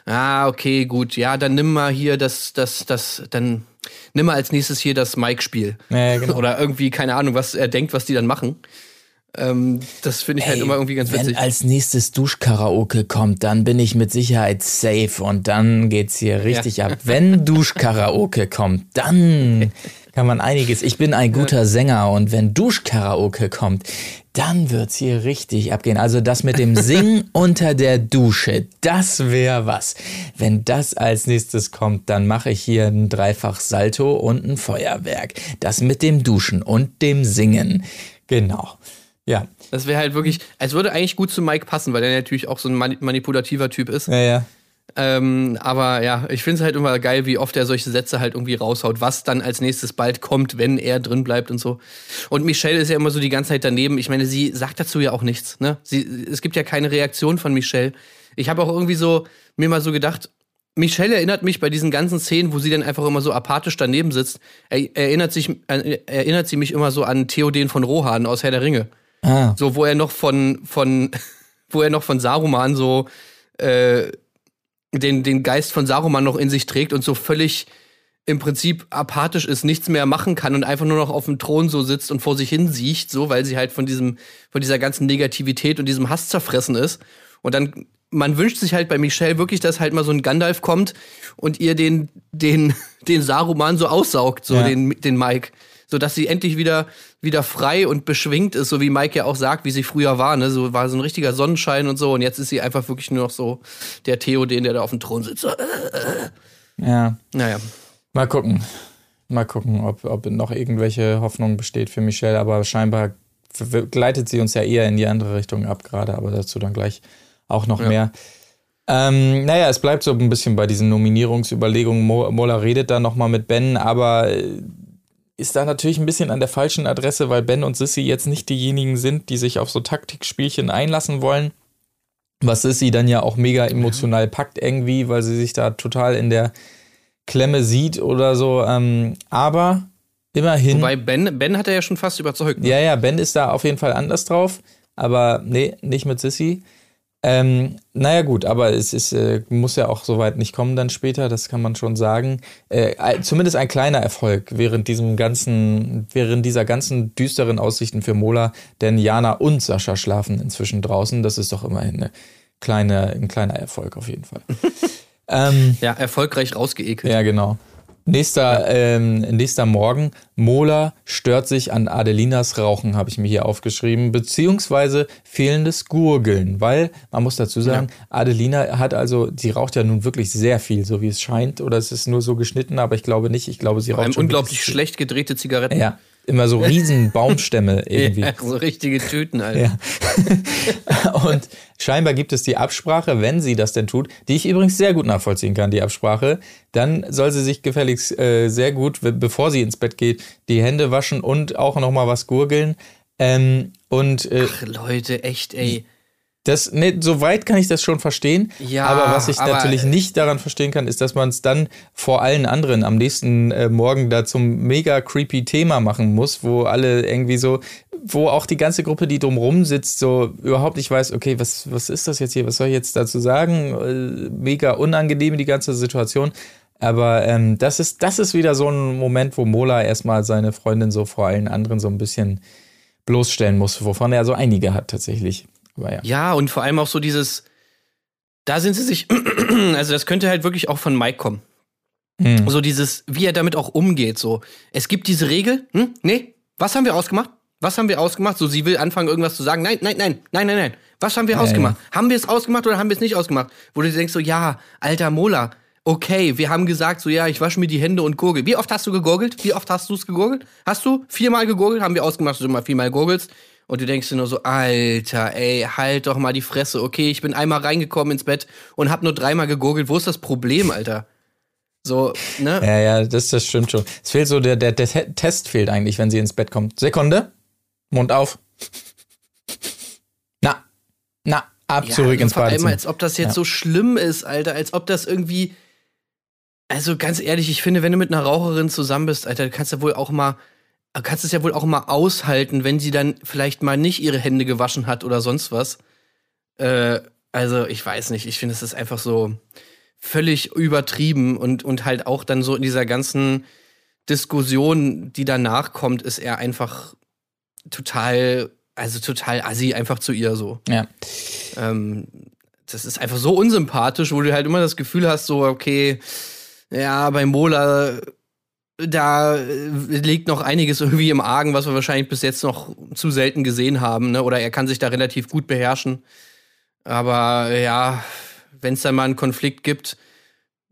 ah, okay, gut, ja, dann nimm mal hier das, das, das, dann nimm mal als nächstes hier das Mike-Spiel. Ja, genau. Oder irgendwie, keine Ahnung, was er denkt, was die dann machen. Ähm, das finde ich halt immer irgendwie ganz wenn witzig. als nächstes Duschkaraoke kommt, dann bin ich mit Sicherheit safe und dann geht's hier richtig ab. Wenn Duschkaraoke kommt, dann kann man einiges. Ich bin ein guter Sänger und wenn Duschkaraoke kommt, dann wird's hier richtig abgehen. Also das mit dem Singen unter der Dusche, das wäre was. Wenn das als nächstes kommt, dann mache ich hier ein Dreifach Salto und ein Feuerwerk. Das mit dem Duschen und dem Singen. Genau. Ja. Das wäre halt wirklich, es würde eigentlich gut zu Mike passen, weil der natürlich auch so ein mani- manipulativer Typ ist. Ja, ja. Ähm, aber ja, ich finde es halt immer geil, wie oft er solche Sätze halt irgendwie raushaut, was dann als nächstes bald kommt, wenn er drin bleibt und so. Und Michelle ist ja immer so die ganze Zeit daneben. Ich meine, sie sagt dazu ja auch nichts. Ne? Sie, es gibt ja keine Reaktion von Michelle. Ich habe auch irgendwie so mir mal so gedacht, Michelle erinnert mich bei diesen ganzen Szenen, wo sie dann einfach immer so apathisch daneben sitzt, er, erinnert, sich, äh, erinnert sie mich immer so an Theoden von Rohan aus Herr der Ringe. Ah. So, wo er noch von, von, wo er noch von Saruman so äh, den, den Geist von Saruman noch in sich trägt und so völlig im Prinzip apathisch ist, nichts mehr machen kann und einfach nur noch auf dem Thron so sitzt und vor sich hin siecht, so, weil sie halt von diesem, von dieser ganzen Negativität und diesem Hass zerfressen ist. Und dann, man wünscht sich halt bei Michelle wirklich, dass halt mal so ein Gandalf kommt und ihr den, den, den Saruman so aussaugt, so Ja. den, den Mike. So dass sie endlich wieder, wieder frei und beschwingt ist, so wie Mike ja auch sagt, wie sie früher war, ne? So war so ein richtiger Sonnenschein und so. Und jetzt ist sie einfach wirklich nur noch so der Theoden, der da auf dem Thron sitzt. So, äh, Ja. naja. Mal gucken. Mal gucken, ob, ob noch irgendwelche Hoffnung besteht für Michelle, aber scheinbar gleitet sie uns ja eher in die andere Richtung ab gerade, aber dazu dann gleich auch noch Ja. mehr. Ähm, naja, es bleibt so ein bisschen bei diesen Nominierungsüberlegungen. Mo Mola redet da nochmal mit Ben, aber äh, ist da natürlich ein bisschen an der falschen Adresse, weil Ben und Sissy jetzt nicht diejenigen sind, die sich auf so Taktikspielchen einlassen wollen. Was Sissy dann ja auch mega emotional packt irgendwie, weil sie sich da total in der Klemme sieht oder so. Ähm, aber immerhin. Wobei Ben, Ben hat er ja schon fast überzeugt. ne? Ja, ja, Ben ist da auf jeden Fall anders drauf. Aber nee, nicht mit Sissy. Ähm, naja, gut, aber es ist, äh, muss ja auch soweit nicht kommen dann später, das kann man schon sagen. Äh, zumindest ein kleiner Erfolg während diesem ganzen, während dieser ganzen düsteren Aussichten für Mola, denn Jana und Sascha schlafen inzwischen draußen. Das ist doch immerhin eine kleine, ein kleiner Erfolg auf jeden Fall. ähm, Ja, erfolgreich rausgeekelt. ja, genau. Nächster, ähm, nächster Morgen. Mola stört sich an Adelinas Rauchen, habe ich mir hier aufgeschrieben, beziehungsweise fehlendes Gurgeln, weil man muss dazu sagen, Adelina hat also, sie raucht ja nun wirklich sehr viel, so wie es scheint, oder es ist nur so geschnitten, aber ich glaube nicht. Ich glaube, sie Vor raucht allem schon unglaublich schlecht gedrehte Zigaretten. Ja, immer so riesen Baumstämme irgendwie. Ja, so richtige Tüten, Alter. Ja. Und scheinbar gibt es die Absprache, wenn sie das denn tut, die ich übrigens sehr gut nachvollziehen kann, die Absprache, dann soll sie sich gefälligst äh, sehr gut, be- bevor sie ins Bett geht, die Hände waschen und auch noch mal was gurgeln. Ähm, und äh, Ach, Leute, echt, ey. Das, ne, soweit kann ich das schon verstehen. Ja, aber was ich aber- natürlich nicht daran verstehen kann, ist, dass man es dann vor allen anderen am nächsten äh, Morgen da zum mega creepy Thema machen muss, wo alle irgendwie so, wo auch die ganze Gruppe, die drumrum sitzt, so überhaupt nicht weiß, okay, was, was ist das jetzt hier, was soll ich jetzt dazu sagen? Äh, mega unangenehm die ganze Situation. Aber ähm, das, ist, das ist wieder so ein Moment, wo Mola erstmal seine Freundin so vor allen anderen so ein bisschen bloßstellen muss, wovon er so einige hat tatsächlich. Ja. Ja, und vor allem auch so dieses, da sind sie sich, also das könnte halt wirklich auch von Mike kommen. Hm. So dieses, wie er damit auch umgeht, so. Es gibt diese Regel, hm, nee, was haben wir ausgemacht? Was haben wir ausgemacht? So, sie will anfangen, irgendwas zu sagen. Nein, nein, nein, nein, nein, nein. Was haben wir Ja, ausgemacht? Haben wir es ausgemacht oder haben wir es nicht ausgemacht? Wo du denkst, so, ja, alter Mola, okay, wir haben gesagt, so, ja, ich wasche mir die Hände und gurgel. Wie oft hast du gegurgelt? Wie oft hast du es gegurgelt? Hast du viermal gegurgelt? Haben wir ausgemacht, dass du immer viermal gurgelst? Und du denkst dir nur so, Alter, ey, halt doch mal die Fresse. Okay, ich bin einmal reingekommen ins Bett und hab nur dreimal gegurgelt. Wo ist das Problem, Alter? So, ne? Ja, ja, das, das stimmt schon. Es fehlt so, der, der, der Te- Test fehlt eigentlich, wenn sie ins Bett kommt. Sekunde. Mund auf. Na, na, ab zurück ins vor allem, Badezimmer. als ob das jetzt Ja. so schlimm ist, Alter, als ob das irgendwie. Also ganz ehrlich, ich finde, wenn du mit einer Raucherin zusammen bist, Alter, du kannst ja wohl auch mal kannst es ja wohl auch mal aushalten, wenn sie dann vielleicht mal nicht ihre Hände gewaschen hat oder sonst was. Äh, also, ich weiß nicht. Ich finde, es ist einfach so völlig übertrieben und, und halt auch dann so in dieser ganzen Diskussion, die danach kommt, ist er einfach total, also total assi einfach zu ihr so. Ja. Ähm, das ist einfach so unsympathisch, wo du halt immer das Gefühl hast, so, okay, ja, bei Mola, da äh, liegt noch einiges irgendwie im Argen, was wir wahrscheinlich bis jetzt noch zu selten gesehen haben, ne? Oder er kann sich da relativ gut beherrschen. Aber ja, wenn es da mal einen Konflikt gibt,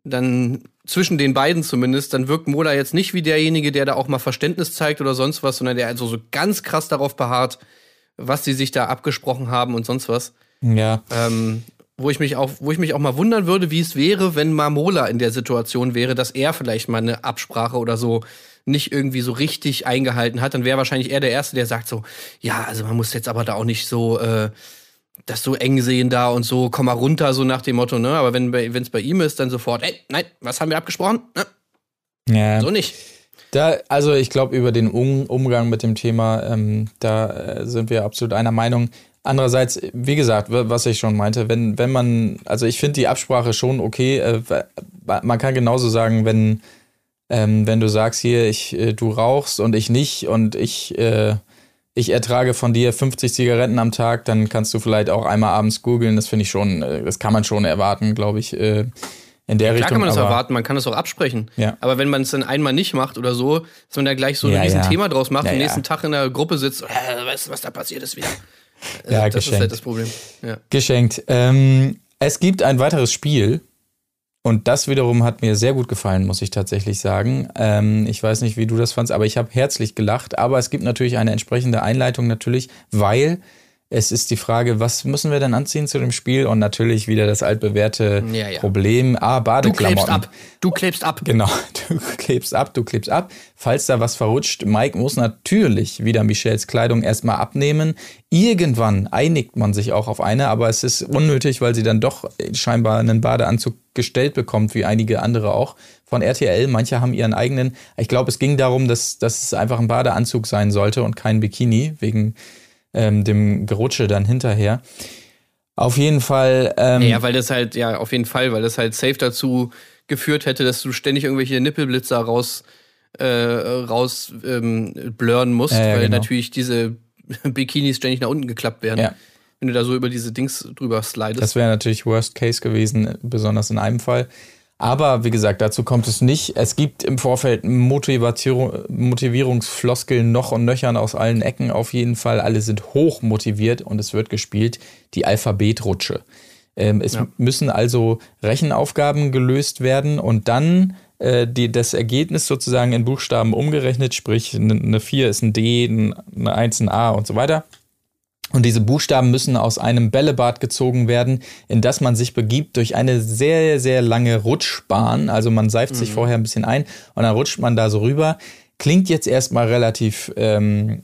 dann zwischen den beiden zumindest, dann wirkt Mola jetzt nicht wie derjenige, der da auch mal Verständnis zeigt oder sonst was, sondern der also so ganz krass darauf beharrt, was sie sich da abgesprochen haben und sonst was. Ja. Ähm, wo ich mich auch, wo ich mich auch mal wundern würde, wie es wäre, wenn Marmola in der Situation wäre, dass er vielleicht mal eine Absprache oder so nicht irgendwie so richtig eingehalten hat, dann wäre wahrscheinlich er der Erste, der sagt so, ja, also man muss jetzt aber da auch nicht so äh, das so eng sehen da und so, komm mal runter, so nach dem Motto, ne? Aber wenn es bei ihm ist, dann sofort, ey, nein, was haben wir abgesprochen? Ne? ja. So nicht. Da, also ich glaube, über den um Umgang mit dem Thema, ähm, da äh, sind wir absolut einer Meinung. Andererseits, wie gesagt, was ich schon meinte, wenn, wenn man, also ich finde die Absprache schon okay. Äh, man kann genauso sagen, wenn, ähm, wenn du sagst hier, ich, äh, du rauchst und ich nicht und ich, äh, ich ertrage von dir 50 Zigaretten am Tag, dann kannst du vielleicht auch einmal abends googeln. Das finde ich schon, äh, das kann man schon erwarten, glaube ich. In der Klar Richtung. kann man das erwarten, man kann das auch absprechen. Ja. Aber wenn man es dann einmal nicht macht oder so, dass man da gleich so ein Ja, riesen ja. Thema draus macht Ja, und am ja. nächsten Tag in der Gruppe sitzt, äh, weißt du, was da passiert ist wieder. Ja, das ist geschenkt. halt das Problem. Ja. Geschenkt. Ähm, es gibt ein weiteres Spiel und das wiederum hat mir sehr gut gefallen, muss ich tatsächlich sagen. Ähm, ich weiß nicht, wie du das fandst, aber ich habe herzlich gelacht. Aber es gibt natürlich eine entsprechende Einleitung natürlich, weil es ist die Frage, was müssen wir denn anziehen zu dem Spiel? Und natürlich wieder das altbewährte Ja, ja. Problem, ah, Du Badeklamotten. klebst ab. Du klebst ab. Genau, du klebst ab, du klebst ab. Falls da was verrutscht, Mike muss natürlich wieder Michels Kleidung erstmal abnehmen. Irgendwann einigt man sich auch auf eine, aber es ist unnötig, weil sie dann doch scheinbar einen Badeanzug gestellt bekommt, wie einige andere auch von RTL. Manche haben ihren eigenen. Ich glaube, es ging darum, dass, dass es einfach ein Badeanzug sein sollte und kein Bikini, wegen ähm, dem Gerutsche dann hinterher. Auf jeden Fall. Ähm, Ja, weil das halt, ja, auf jeden Fall, weil das halt safe dazu geführt hätte, dass du ständig irgendwelche Nippelblitzer raus, äh, raus ähm, blurren musst, Ja, ja, weil genau. natürlich diese Bikinis ständig nach unten geklappt werden. Ja. Wenn du da so über diese Dings drüber slidest. Das wäre natürlich Worst Case gewesen, besonders in einem Fall. Aber wie gesagt, dazu kommt es nicht. Es gibt im Vorfeld Motivation, Motivierungsfloskeln noch und nöchern aus allen Ecken auf jeden Fall. Alle sind hoch motiviert und es wird gespielt die Alphabetrutsche. Ähm, es Ja. müssen also Rechenaufgaben gelöst werden und dann äh, die, das Ergebnis sozusagen in Buchstaben umgerechnet, sprich eine eine 4 ist ein D, ein- eine 1 ein A und so weiter. Und diese Buchstaben müssen aus einem Bällebad gezogen werden, in das man sich begibt durch eine sehr, sehr lange Rutschbahn. Also man seift sich vorher ein bisschen ein und dann rutscht man da so rüber. Klingt jetzt erstmal relativ ähm,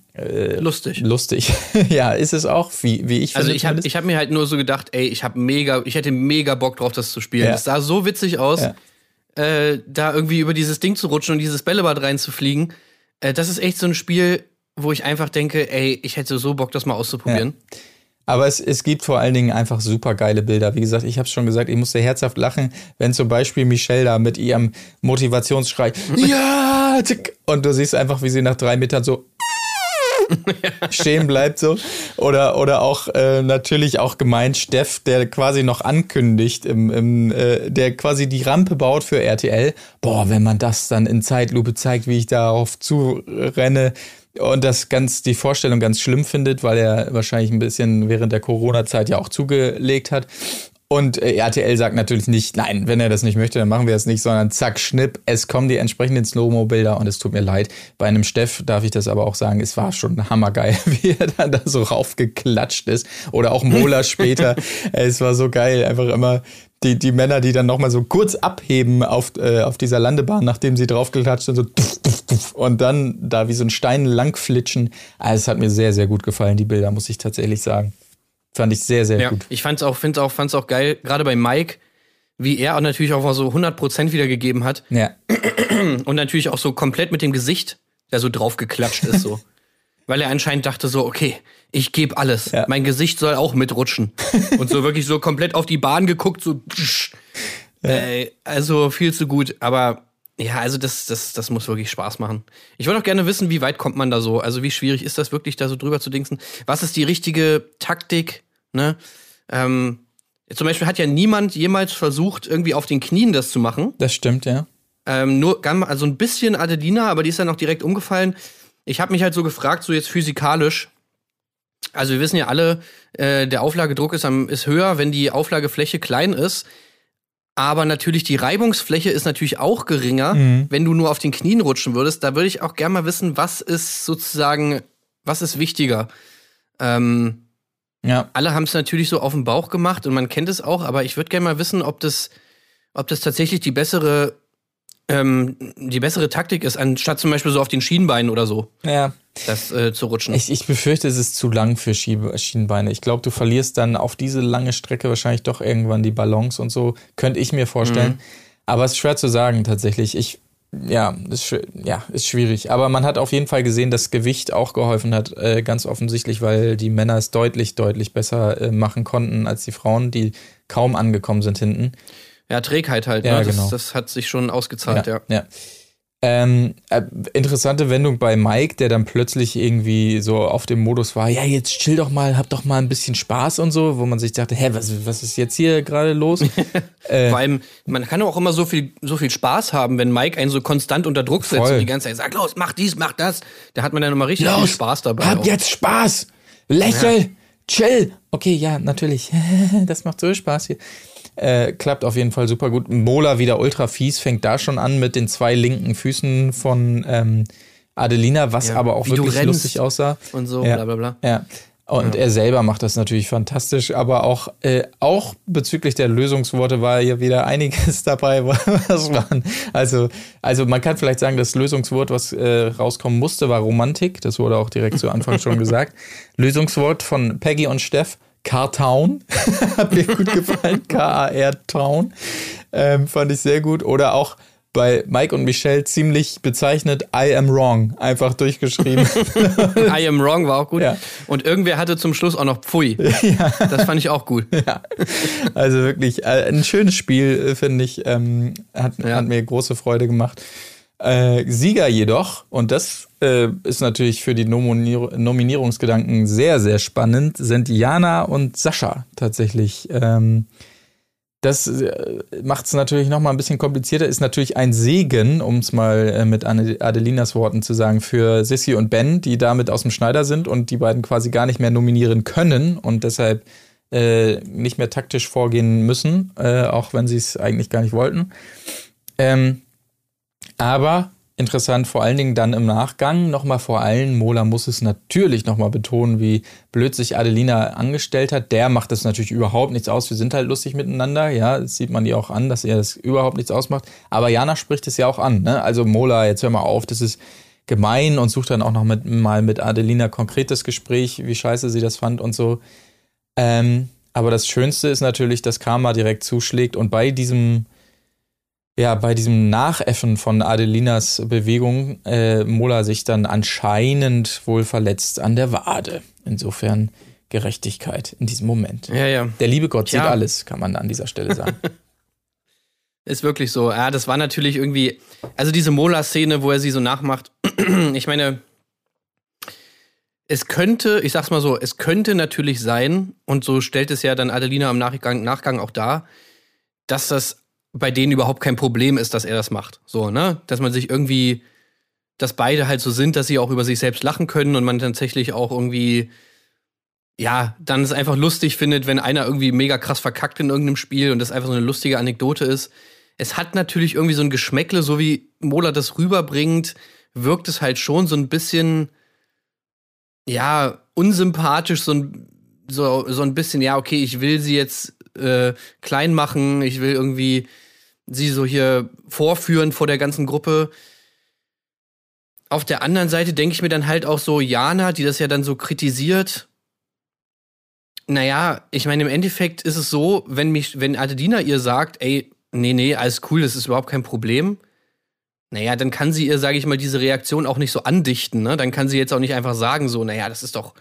Lustig. lustig. ja, ist es auch, wie, wie ich Also finde ich habe ich hab mir halt nur so gedacht, ey, ich habe mega, ich hätte mega Bock drauf, das zu spielen. Ja. Das sah so witzig aus, Ja. äh, da irgendwie über dieses Ding zu rutschen und dieses Bällebad reinzufliegen. Äh, das ist echt so ein Spiel, wo ich einfach denke, ey, ich hätte so Bock, das mal auszuprobieren. Aber es, es gibt vor allen Dingen einfach super geile Bilder. Wie gesagt, ich habe schon gesagt, ich musste herzhaft lachen, wenn zum Beispiel Michelle da mit ihrem Motivationsschrei ja tick, und du siehst einfach, wie sie nach drei Metern so stehen bleibt so oder oder auch äh, natürlich auch gemeint Steff, der quasi noch ankündigt, im, im, äh, der quasi die Rampe baut für RTL. Boah, wenn man das dann in Zeitlupe zeigt, wie ich darauf zurenne und das ganz die Vorstellung ganz schlimm findet, weil er wahrscheinlich ein bisschen während der Corona-Zeit ja auch zugelegt hat. Und äh, RTL sagt natürlich nicht, nein, wenn er das nicht möchte, dann machen wir es nicht, sondern zack, schnipp, es kommen die entsprechenden Slow-Mo-Bilder und es tut mir leid. Bei einem Steff darf ich das aber auch sagen, es war schon hammergeil, wie er dann da so raufgeklatscht ist. Oder auch Mola später. Es war so geil, einfach immer die, die Männer, die dann nochmal so kurz abheben auf, äh, auf dieser Landebahn, nachdem sie draufgeklatscht sind, so und dann da wie so ein Stein langflitschen. Also es hat mir sehr, sehr gut gefallen, die Bilder, muss ich tatsächlich sagen. Fand ich sehr, sehr Ja, gut. ich fand's auch, find's auch, fand's auch geil, gerade bei Mike, wie er auch natürlich auch mal so 100% wiedergegeben hat Ja. und natürlich auch so komplett mit dem Gesicht der so draufgeklatscht ist so. Weil er anscheinend dachte so, okay, ich gebe alles. Ja. Mein Gesicht soll auch mitrutschen. Und so wirklich so komplett auf die Bahn geguckt, so. tsch. Äh, also viel zu gut. Aber ja, also das, das, das muss wirklich Spaß machen. Ich würde auch gerne wissen, wie weit kommt man da so? Also wie schwierig ist das wirklich, da so drüber zu dingsen? Was ist die richtige Taktik? Ne? Ähm, zum Beispiel hat ja niemand jemals versucht, irgendwie auf den Knien das zu machen. Das stimmt, ja. Ähm, nur also ein bisschen Adelina, aber die ist dann auch direkt umgefallen. Ich habe mich halt so gefragt, so jetzt physikalisch. Also wir wissen ja alle, äh, der Auflagedruck ist, am, ist höher, wenn die Auflagefläche klein ist. Aber natürlich die Reibungsfläche ist natürlich auch geringer, wenn du nur auf den Knien rutschen würdest. Da würde ich auch gerne mal wissen, was ist sozusagen, was ist wichtiger? Ähm, Ja. alle haben es natürlich so auf dem Bauch gemacht und man kennt es auch, aber ich würde gerne mal wissen, ob das, ob das tatsächlich die bessere, ähm, die bessere Taktik ist, anstatt zum Beispiel so auf den Schienbeinen oder so, Ja. das äh, zu rutschen. Ich, ich befürchte, es ist zu lang für Schiebe Schienenbeine. Ich glaube, du verlierst dann auf diese lange Strecke wahrscheinlich doch irgendwann die Balance und so. Könnte ich mir vorstellen. Aber es ist schwer zu sagen tatsächlich. Ich, ja, ist, ja, ist schwierig. Aber man hat auf jeden Fall gesehen, dass Gewicht auch geholfen hat, äh, ganz offensichtlich, weil die Männer es deutlich, deutlich besser äh, machen konnten als die Frauen, die kaum angekommen sind hinten. Ja, Trägheit halt, Ja, ne? das, genau. das hat sich schon ausgezahlt, ja. ja. Ähm, äh, interessante Wendung bei Mike, der dann plötzlich irgendwie so auf dem Modus war, ja, jetzt chill doch mal, hab doch mal ein bisschen Spaß und so, wo man sich dachte, hä, was, was ist jetzt hier gerade los? Äh. Vor allem, man kann auch immer so viel, so viel Spaß haben, wenn Mike einen so konstant unter Druck setzt Voll. und die ganze Zeit sagt, los, mach dies, mach das. Da hat man dann immer richtig viel Spaß dabei. hab auch. jetzt Spaß, lächel, chill. Okay, ja, natürlich, das macht so Spaß hier. Äh, klappt auf jeden Fall super gut. Mola wieder ultra fies, fängt da schon an mit den zwei linken Füßen von ähm, Adelina, was Ja, aber auch wirklich lustig aussah. Und so, Ja. bla bla bla. Ja. Und er selber macht das natürlich fantastisch, aber auch, äh, auch bezüglich der Lösungsworte war hier wieder einiges dabei, was waren. Also, also man kann vielleicht sagen, das Lösungswort, was äh, rauskommen musste, war Romantik. Das wurde auch direkt zu Anfang schon gesagt. Lösungswort von Peggy und Steff, Cartown. Hat mir gut gefallen. K-A-R-Town. Ähm, fand ich sehr gut. Oder auch bei Mike und Michelle ziemlich bezeichnet, I am wrong. Einfach durchgeschrieben. I am wrong war auch gut. Ja. Und irgendwer hatte zum Schluss auch noch Pfui. Das fand ich auch gut. Also wirklich äh, ein schönes Spiel, äh, finde ich. Ähm, hat, Ja. hat mir große Freude gemacht. Äh, Sieger jedoch, und das äh, ist natürlich für die Nominier Nominierungsgedanken sehr, sehr spannend, sind Jana und Sascha tatsächlich. Ähm, das äh, macht es natürlich noch mal ein bisschen komplizierter. Ist natürlich ein Segen, um es mal äh, mit Adelinas Worten zu sagen, für Sissy und Ben, die damit aus dem Schneider sind und die beiden quasi gar nicht mehr nominieren können und deshalb äh, nicht mehr taktisch vorgehen müssen, auch wenn sie es eigentlich gar nicht wollten. Ähm, aber interessant, vor allen Dingen dann im Nachgang, nochmal vor allem, Mola muss es natürlich nochmal betonen, wie blöd sich Adelina angestellt hat. Der macht das natürlich überhaupt nichts aus. Wir sind halt lustig miteinander, ja, das sieht man ihr auch an, dass ihr das überhaupt nichts ausmacht. Aber Jana spricht es ja auch an, ne? Also Mola, jetzt hör mal auf, das ist gemein und sucht dann auch noch mit, mal mit Adelina konkretes Gespräch, wie scheiße sie das fand und so. Ähm, aber das Schönste ist natürlich, dass Karma direkt zuschlägt und bei diesem, ja, bei diesem Nachäffen von Adelinas Bewegung äh, Mola sich dann anscheinend wohl verletzt an der Wade. Insofern Gerechtigkeit in diesem Moment. Ja, ja. Der liebe Gott sieht Ja. alles, kann man an dieser Stelle sagen. Ist wirklich so. Ja, das war natürlich irgendwie, also diese Mola-Szene, wo er sie so nachmacht. ich meine, es könnte, ich sag's mal so, es könnte natürlich sein, und so stellt es ja dann Adelina im Nachgang, Nachgang auch dar, dass das bei denen überhaupt kein Problem ist, dass er das macht. So, ne? Dass man sich irgendwie, dass beide halt so sind, dass sie auch über sich selbst lachen können und man tatsächlich auch irgendwie, ja, dann es einfach lustig findet, wenn einer irgendwie mega krass verkackt in irgendeinem Spiel und das einfach so eine lustige Anekdote ist. Es hat natürlich irgendwie so ein Geschmäckle, so wie Mola das rüberbringt, wirkt es halt schon so ein bisschen, ja, unsympathisch, so ein, so, so ein bisschen, ja, okay, ich will sie jetzt äh, klein machen, ich will irgendwie sie so hier vorführen vor der ganzen Gruppe. Auf der anderen Seite denke ich mir dann halt auch so, Jana, die das ja dann so kritisiert. Naja, ich meine, im Endeffekt ist es so, wenn mich, wenn Adelina ihr sagt, ey, nee, nee, alles cool, das ist überhaupt kein Problem, naja, dann kann sie ihr, sage ich mal, diese Reaktion auch nicht so andichten. Ne? Dann kann sie jetzt auch nicht einfach sagen, so, naja, das ist doch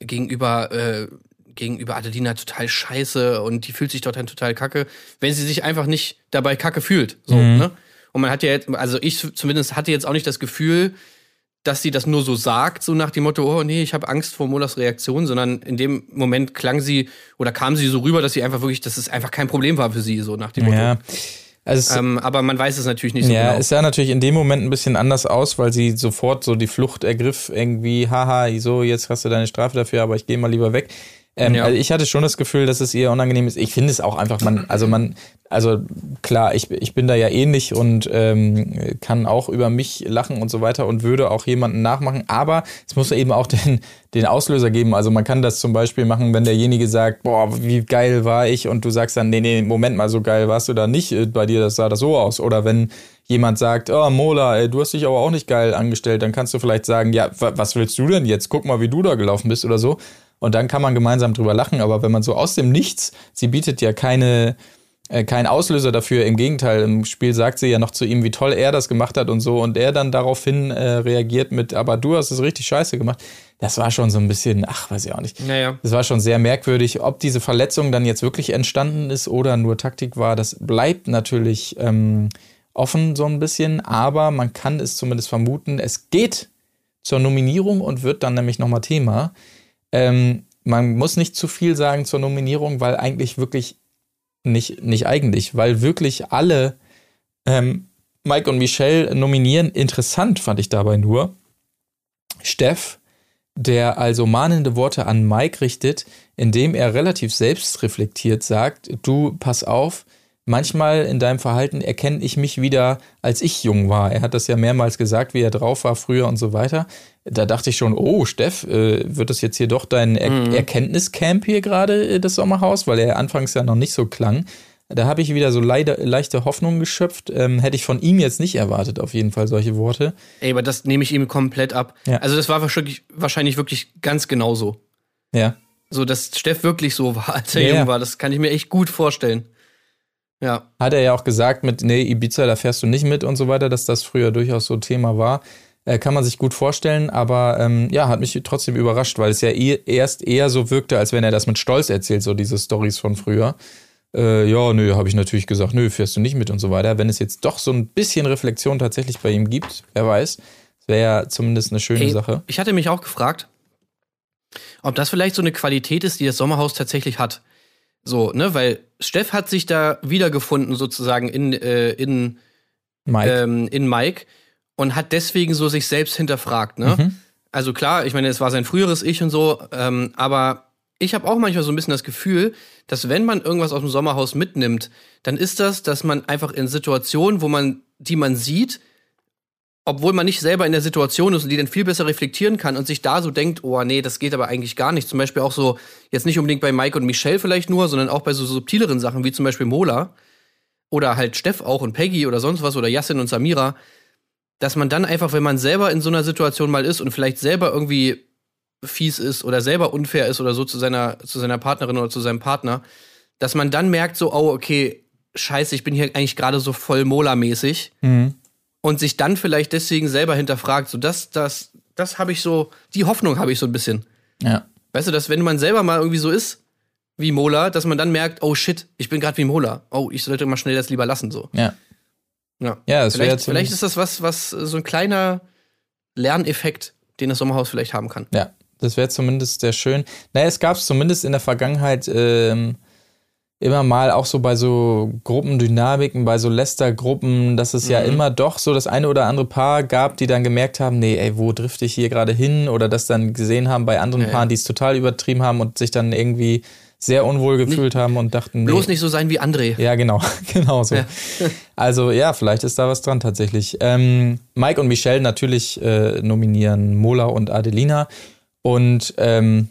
gegenüber, äh, gegenüber Adelina total scheiße und die fühlt sich dort dann total kacke, wenn sie sich einfach nicht dabei kacke fühlt. So, Mhm. ne? Und man hat ja jetzt, also ich zumindest hatte jetzt auch nicht das Gefühl, dass sie das nur so sagt, so nach dem Motto, oh nee, ich habe Angst vor Molas Reaktion, sondern in dem Moment klang sie oder kam sie so rüber, dass sie einfach wirklich, dass es einfach kein Problem war für sie, so nach dem Motto. Ja. Also Ähm, aber man weiß es natürlich nicht so ja, genau. es sah natürlich in dem Moment ein bisschen anders aus, weil sie sofort so die Flucht ergriff, irgendwie, haha, so, jetzt hast du deine Strafe dafür, aber ich gehe mal lieber weg. Ähm, Ja. also ich hatte schon das Gefühl, dass es ihr unangenehm ist. Ich finde es auch einfach, man, also man, also klar, ich, ich bin da ja ähnlich und ähm, kann auch über mich lachen und so weiter und würde auch jemanden nachmachen, aber es muss eben auch den, den Auslöser geben. Also man kann das zum Beispiel machen, wenn derjenige sagt, boah, wie geil war ich und du sagst dann, nee, nee, Moment mal, so geil warst du da nicht, äh, bei dir das sah das so aus. Oder wenn jemand sagt, oh Mola, ey, du hast dich aber auch nicht geil angestellt, dann kannst du vielleicht sagen, ja, wa- was willst du denn jetzt? Guck mal, wie du da gelaufen bist oder so. Und dann kann man gemeinsam drüber lachen. Aber wenn man so aus dem Nichts, sie bietet ja keine, äh, keinen Auslöser dafür. Im Gegenteil, im Spiel sagt sie ja noch zu ihm, wie toll er das gemacht hat und so. Und er dann daraufhin äh, reagiert mit, aber du hast es richtig scheiße gemacht. Das war schon so ein bisschen, ach, weiß ich auch nicht. Naja. Das war schon sehr merkwürdig. Ob diese Verletzung dann jetzt wirklich entstanden ist oder nur Taktik war, das bleibt natürlich ähm, offen so ein bisschen. Aber man kann es zumindest vermuten. Es geht zur Nominierung und wird dann nämlich nochmal Thema. Ähm, man muss nicht zu viel sagen zur Nominierung, weil eigentlich wirklich nicht, nicht eigentlich, weil wirklich alle ähm, Mike und Michelle nominieren. Interessant fand ich dabei nur. Steff, der also mahnende Worte an Mike richtet, indem er relativ selbstreflektiert sagt, du pass auf, manchmal in deinem Verhalten erkenne ich mich wieder, als ich jung war. Er hat das ja mehrmals gesagt, wie er drauf war früher und so weiter. Da dachte ich schon, oh, Steff, äh, wird das jetzt hier doch dein er Erkenntniscamp hier gerade, äh, das Sommerhaus, weil er anfangs ja noch nicht so klang. Da habe ich wieder so leide, leichte Hoffnung geschöpft. Ähm, hätte ich von ihm jetzt nicht erwartet, auf jeden Fall solche Worte. Ey, aber das nehme ich ihm komplett ab. Ja. Also das war wahrscheinlich, wahrscheinlich wirklich ganz genauso. Ja. So, dass Steff wirklich so war, als er Ja, jung war. Das kann ich mir echt gut vorstellen. Ja. Hat er ja auch gesagt mit, nee, Ibiza, da fährst du nicht mit und so weiter, dass das früher durchaus so Thema war. Äh, kann man sich gut vorstellen, aber ähm, ja, hat mich trotzdem überrascht, weil es ja eh, erst eher so wirkte, als wenn er das mit Stolz erzählt, so diese Stories von früher. Äh, ja, nö, habe ich natürlich gesagt, nö, fährst du nicht mit und so weiter. Wenn es jetzt doch so ein bisschen Reflexion tatsächlich bei ihm gibt, wer weiß, wäre ja zumindest eine schöne Ey, Sache. Ich hatte mich auch gefragt, ob das vielleicht so eine Qualität ist, die das Sommerhaus tatsächlich hat. So, ne, weil Steff hat sich da wiedergefunden sozusagen in, äh, in, Mike. ähm, in Mike und hat deswegen so sich selbst hinterfragt, ne? Mhm. Also klar, ich meine, es war sein früheres Ich und so, ähm, aber ich habe auch manchmal so ein bisschen das Gefühl, dass wenn man irgendwas aus dem Sommerhaus mitnimmt, dann ist das, dass man einfach in Situationen, wo man, die man sieht, obwohl man nicht selber in der Situation ist und die dann viel besser reflektieren kann und sich da so denkt, oh nee, das geht aber eigentlich gar nicht. Zum Beispiel auch so, jetzt nicht unbedingt bei Mike und Michelle vielleicht nur, sondern auch bei so subtileren Sachen wie zum Beispiel Mola oder halt Steff auch und Peggy oder sonst was oder Yassin und Samira, dass man dann einfach, wenn man selber in so einer Situation mal ist und vielleicht selber irgendwie fies ist oder selber unfair ist oder so zu seiner, zu seiner Partnerin oder zu seinem Partner, dass man dann merkt so, oh, okay, scheiße, ich bin hier eigentlich gerade so voll Mola-mäßig Mhm. und sich dann vielleicht deswegen selber hinterfragt, so das, das, das habe ich so, die Hoffnung habe ich so ein bisschen. Ja. Weißt du, dass wenn man selber mal irgendwie so ist wie Mola, dass man dann merkt, oh shit, ich bin gerade wie Mola. Oh, ich sollte mal schnell das lieber lassen so. Ja. Ja, Ja, vielleicht, vielleicht ist das was, was äh, so ein kleiner Lerneffekt, den das Sommerhaus vielleicht haben kann. Ja, das wäre zumindest sehr schön. Naja, es gab es zumindest in der Vergangenheit ähm, immer mal auch so bei so Gruppendynamiken, bei so Lästergruppen, dass es ja Mhm. immer doch so das eine oder andere Paar gab, die dann gemerkt haben, nee, ey, wo drifte ich hier gerade hin? Oder das dann gesehen haben bei anderen Ja, ja. Paaren, die es total übertrieben haben und sich dann irgendwie sehr unwohl gefühlt haben und dachten, nee, Bloß nicht so sein wie André. ja, genau, genau so. Ja. Also ja, vielleicht ist da was dran tatsächlich. Ähm, Mike und Michelle natürlich äh, nominieren Mola und Adelina. Und ähm,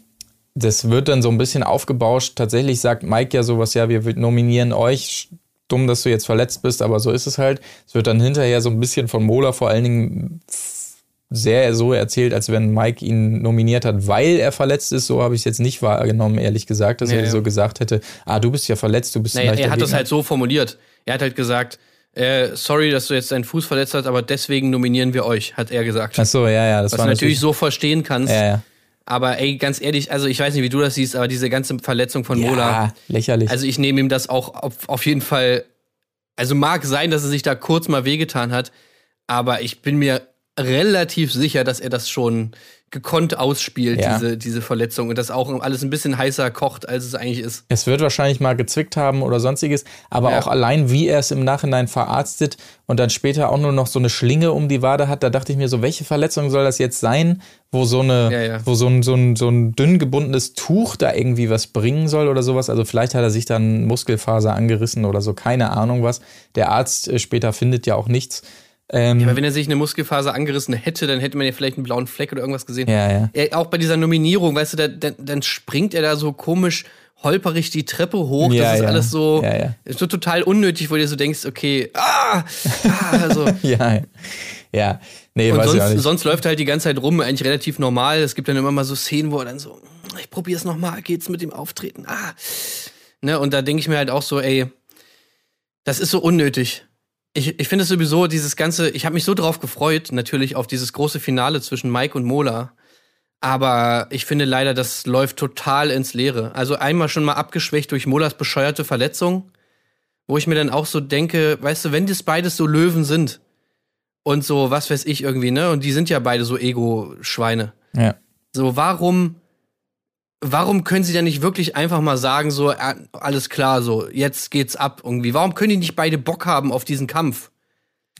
das wird dann so ein bisschen aufgebauscht. Tatsächlich sagt Mike ja sowas, ja, wir nominieren euch. Dumm, dass du jetzt verletzt bist, aber so ist es halt. Es wird dann hinterher so ein bisschen von Mola vor allen Dingen sehr so erzählt, als wenn Mike ihn nominiert hat, weil er verletzt ist. So habe ich es jetzt nicht wahrgenommen, ehrlich gesagt, dass Ja, er ja. so gesagt hätte, ah, du bist ja verletzt, du bist Naja, leichter er hat das halt so formuliert. Er hat halt gesagt, äh, sorry, dass du jetzt deinen Fuß verletzt hast, aber deswegen nominieren wir euch, hat er gesagt. Ach so, ja, ja, das Was war du natürlich so verstehen kannst. Ja, ja. Aber ey, ganz ehrlich, also ich weiß nicht, wie du das siehst, aber diese ganze Verletzung von Mola, Ja, lächerlich. also ich nehme ihm das auch auf, auf jeden Fall. Also mag sein, dass er sich da kurz mal wehgetan hat, aber ich bin mir relativ sicher, dass er das schon gekonnt ausspielt, Ja. diese, diese Verletzung, und das auch alles ein bisschen heißer kocht, als es eigentlich ist. Es wird wahrscheinlich mal gezwickt haben oder sonstiges, aber Ja. auch allein, wie er es im Nachhinein verarztet und dann später auch nur noch so eine Schlinge um die Wade hat, da dachte ich mir so, welche Verletzung soll das jetzt sein, wo so eine, Ja, wo so ein, so ein, so ein dünn gebundenes Tuch da irgendwie was bringen soll oder sowas. Also vielleicht hat er sich dann Muskelfaser angerissen oder so, keine Ahnung was. Der Arzt äh, später findet ja auch nichts. Ähm, Aber wenn er sich eine Muskelfaser angerissen hätte, dann hätte man ja vielleicht einen blauen Fleck oder irgendwas gesehen. ja, ja. Er, auch bei dieser Nominierung, weißt du, da, da, dann springt er da so komisch holperig die Treppe hoch. Ja, das ist ja. alles so, Ja, ja. so total unnötig, wo du dir so denkst, okay, ah, ah also. Ja, ja. Nee, Und weiß ich auch sonst, nicht. sonst läuft er halt die ganze Zeit rum, eigentlich relativ normal. Es gibt dann immer mal so Szenen, wo er dann so, ich probiere es nochmal, geht's mit dem Auftreten? Ah. Ne, und da denke ich mir halt auch so, ey, das ist so unnötig. Ich, ich finde es sowieso, dieses ganze, ich habe mich so drauf gefreut, natürlich auf dieses große Finale zwischen Mike und Mola. Aber ich finde leider, das läuft total ins Leere. Also einmal schon mal abgeschwächt durch Molas bescheuerte Verletzung, wo ich mir dann auch so denke, weißt du, wenn das beides so Löwen sind und so, was weiß ich irgendwie, ne? Und die sind ja beide so Ego-Schweine. Ja. So, warum, warum können sie dann nicht wirklich einfach mal sagen, so, äh, alles klar, so, jetzt geht's ab irgendwie? Warum können die nicht beide Bock haben auf diesen Kampf?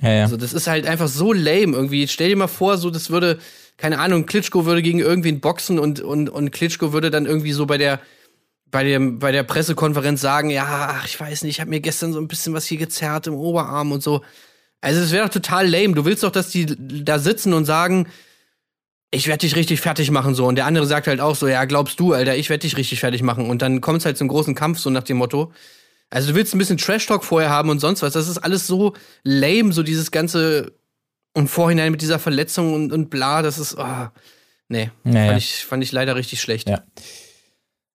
Ja, ja. Also, das ist halt einfach so lame irgendwie. Stell dir mal vor, so, das würde, keine Ahnung, Klitschko würde gegen irgendwen boxen und, und, und Klitschko würde dann irgendwie so bei der, bei dem, bei der Pressekonferenz sagen, ja, ach, ich weiß nicht, ich habe mir gestern so ein bisschen was hier gezerrt im Oberarm und so. Also, das wäre doch total lame. Du willst doch, dass die da sitzen und sagen, ich werde dich richtig fertig machen, so. Und der andere sagt halt auch so, ja, glaubst du, Alter, ich werde dich richtig fertig machen. Und dann kommt es halt zum großen Kampf, so nach dem Motto. Also du willst ein bisschen Trash-Talk vorher haben und sonst was. Das ist alles so lame, so dieses ganze im Vorhinein mit dieser Verletzung und, und bla, das ist, oh, nee, Naja. fand, ich, fand ich leider richtig schlecht. Ja.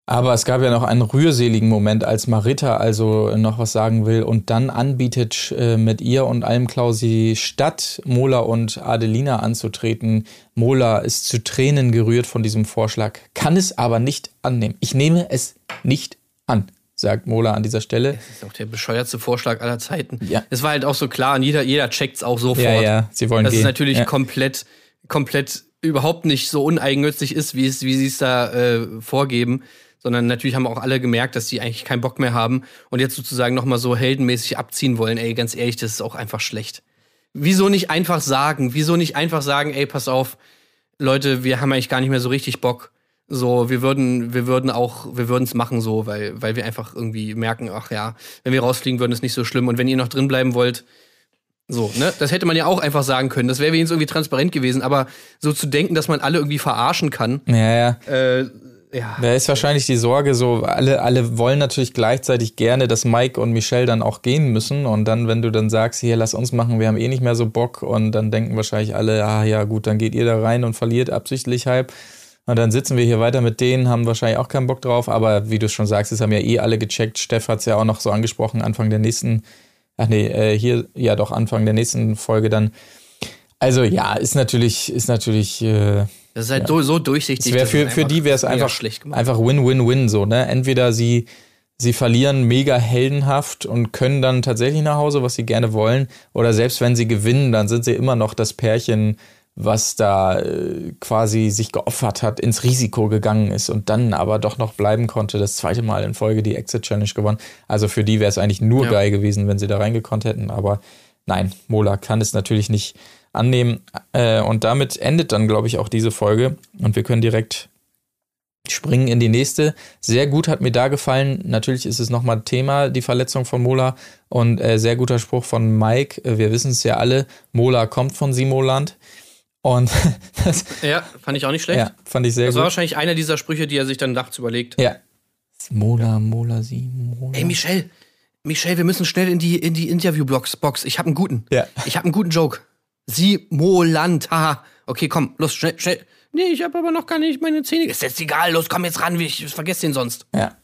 Aber es gab ja noch einen rührseligen Moment, als Marita also noch was sagen will und dann anbietet, äh, mit ihr und allem Klausi statt Mola und Adelina anzutreten. Mola ist zu Tränen gerührt von diesem Vorschlag, kann es aber nicht annehmen. Ich nehme es nicht an, sagt Mola an dieser Stelle. Das ist auch der bescheuertste Vorschlag aller Zeiten. Ja. Es war halt auch so klar und jeder, jeder checkt's auch sofort. Ja, ja, sie wollen dass gehen. es natürlich ja. komplett, komplett überhaupt nicht so uneigennützig ist, wie es, wie sie es da äh, vorgeben. Sondern natürlich haben auch alle gemerkt, dass sie eigentlich keinen Bock mehr haben und jetzt sozusagen nochmal so heldenmäßig abziehen wollen. Ey, ganz ehrlich, das ist auch einfach schlecht. Wieso nicht einfach sagen? Wieso nicht einfach sagen, ey, pass auf, Leute, wir haben eigentlich gar nicht mehr so richtig Bock. So, wir würden, wir würden auch, wir würden es machen so, weil, weil wir einfach irgendwie merken, ach ja, wenn wir rausfliegen würden, ist nicht so schlimm. Und wenn ihr noch drin bleiben wollt, so, ne? Das hätte man ja auch einfach sagen können. Das wäre wenigstens irgendwie transparent gewesen. Aber so zu denken, dass man alle irgendwie verarschen kann, Ja, ja. äh, ja. Da ist wahrscheinlich die Sorge so, alle, alle wollen natürlich gleichzeitig gerne, dass Mike und Michelle dann auch gehen müssen. Und dann, wenn du dann sagst, hier, lass uns machen, wir haben eh nicht mehr so Bock. Und dann denken wahrscheinlich alle, ah ja, gut, dann geht ihr da rein und verliert absichtlich halb. Und dann sitzen wir hier weiter mit denen, haben wahrscheinlich auch keinen Bock drauf. Aber wie du schon sagst, es haben ja eh alle gecheckt. Steff hat es ja auch noch so angesprochen, Anfang der nächsten, ach nee, äh, hier, ja doch, Anfang der nächsten Folge dann. Also ja, ist natürlich, ist natürlich, äh, Das ist halt so, so durchsichtig. das für, für die wäre es einfach schlecht gemacht. einfach Win-Win-Win so, ne? Entweder sie sie verlieren mega heldenhaft und können dann tatsächlich nach Hause, was sie gerne wollen, oder selbst wenn sie gewinnen, dann sind sie immer noch das Pärchen, was da äh, quasi sich geopfert hat, ins Risiko gegangen ist und dann aber doch noch bleiben konnte, das zweite Mal in Folge die Exit Challenge gewonnen. Also für die wäre es eigentlich nur Ja. geil gewesen, wenn sie da reingekonnt hätten, aber nein, Mola kann es natürlich nicht annehmen. Äh, und damit endet dann, glaube ich, auch diese Folge. Und wir können direkt springen in die nächste. Sehr gut hat mir da gefallen. Natürlich ist es nochmal Thema, die Verletzung von Mola. Und äh, sehr guter Spruch von Mike. Wir wissen es ja alle. Mola kommt von Simoland. Und das Ja, fand ich auch nicht schlecht. ja, fand ich sehr das war gut. wahrscheinlich einer dieser Sprüche, die er sich dann nachts überlegt. Ja. Mola, Mola, Simola. Ey, Michelle, Michelle, wir müssen schnell in die, in die Interview-Box. Box. Ich habe einen guten. Ja. Ich habe einen guten Joke. Sie Moland, haha. Okay, komm, los, schnell, schnell. Nee, ich habe aber noch gar nicht meine Zähne. Ist jetzt egal, los, komm jetzt ran, ich vergesse den sonst. Ja.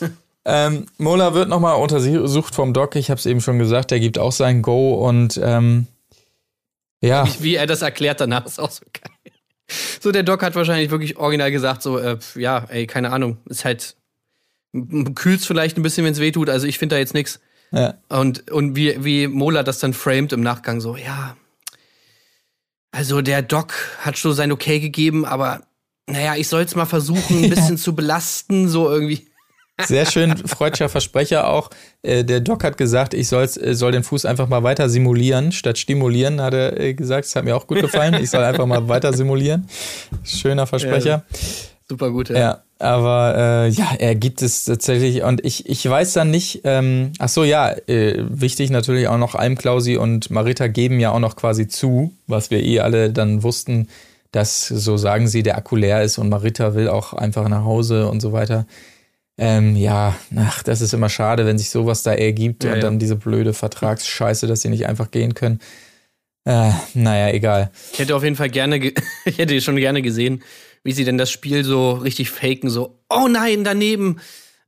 Ähm, Mola wird nochmal untersucht vom Doc. Ich habe es eben schon gesagt, der gibt auch sein Go und ähm, ja. Wie, wie er das erklärt danach ist auch so geil. So, der Doc hat wahrscheinlich wirklich original gesagt, so, äh, ja, ey, keine Ahnung, ist halt, kühlt's vielleicht ein bisschen, wenn's weh tut, also ich finde da jetzt nichts. ja. Und, und wie, wie Mola das dann framed im Nachgang, so, ja, also der Doc hat schon sein Okay gegeben, aber naja, ich soll's mal versuchen, ein bisschen zu belasten, so irgendwie. Sehr schön, freudscher Versprecher auch. Äh, der Doc hat gesagt, ich soll's, äh, soll den Fuß einfach mal weiter simulieren, statt stimulieren, hat er äh, gesagt. Das hat mir auch gut gefallen. Ich soll einfach mal weiter simulieren. Schöner Versprecher. Super gut, Ja, aber äh, ja, er gibt es tatsächlich und ich, ich weiß dann nicht, ähm, ach so, ja, äh, wichtig natürlich auch noch Almklausi und Marita geben ja auch noch quasi zu, was wir eh alle dann wussten, dass, so sagen sie, der Akku leer ist und Marita will auch einfach nach Hause und so weiter. Ähm, ja, ach, das ist immer schade, wenn sich sowas da ergibt Ja, und ja. dann diese blöde Vertragsscheiße, dass sie nicht einfach gehen können. Äh, naja, egal. Ich hätte auf jeden Fall gerne, ge- ich hätte schon gerne gesehen, wie sie denn das Spiel so richtig faken, so, oh nein, daneben.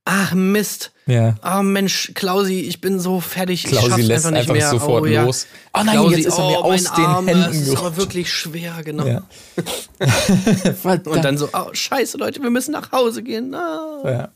Ach, Mist. Ja. Oh Mensch, Klausi, ich bin so fertig. ich Klausi schaff's lässt einfach nicht einfach mehr. sofort oh, ja. los. Oh nein, Klausi, jetzt ist er mir oh, aus den Arm, Händen Das ist aber wirklich schwer, genau. Ja. Und dann so, oh, scheiße, Leute, wir müssen nach Hause gehen. Ah. Ja.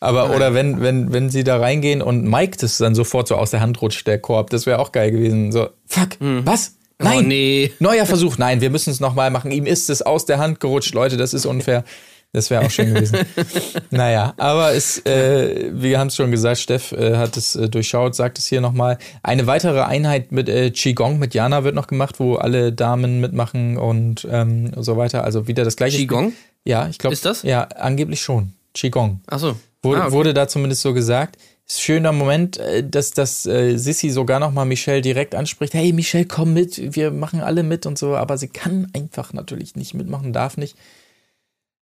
Aber oder wenn, wenn, wenn sie da reingehen und Mike das dann sofort so aus der Hand rutscht, der Korb, das wäre auch geil gewesen. So, fuck, was? Nein, Oh, nee. neuer Versuch. Nein, wir müssen es nochmal machen. Ihm ist es aus der Hand gerutscht, Leute, das ist unfair. Das wäre auch schön gewesen. naja, aber es, äh, wir haben es schon gesagt, Steff äh, hat es äh, durchschaut, sagt es hier nochmal. Eine weitere Einheit mit äh, Qigong mit Jana wird noch gemacht, wo alle Damen mitmachen und ähm, so weiter. Also wieder das gleiche. Qigong? Spiel. Ja, ich glaube. Ist das? Ja, angeblich schon. Qigong. Achso. Wurde, Ah, okay. wurde da zumindest so gesagt. Schöner Moment, äh, dass, dass äh, Sissy sogar nochmal Michelle direkt anspricht. Hey, Michelle, komm mit, wir machen alle mit und so. Aber sie kann einfach natürlich nicht mitmachen, darf nicht.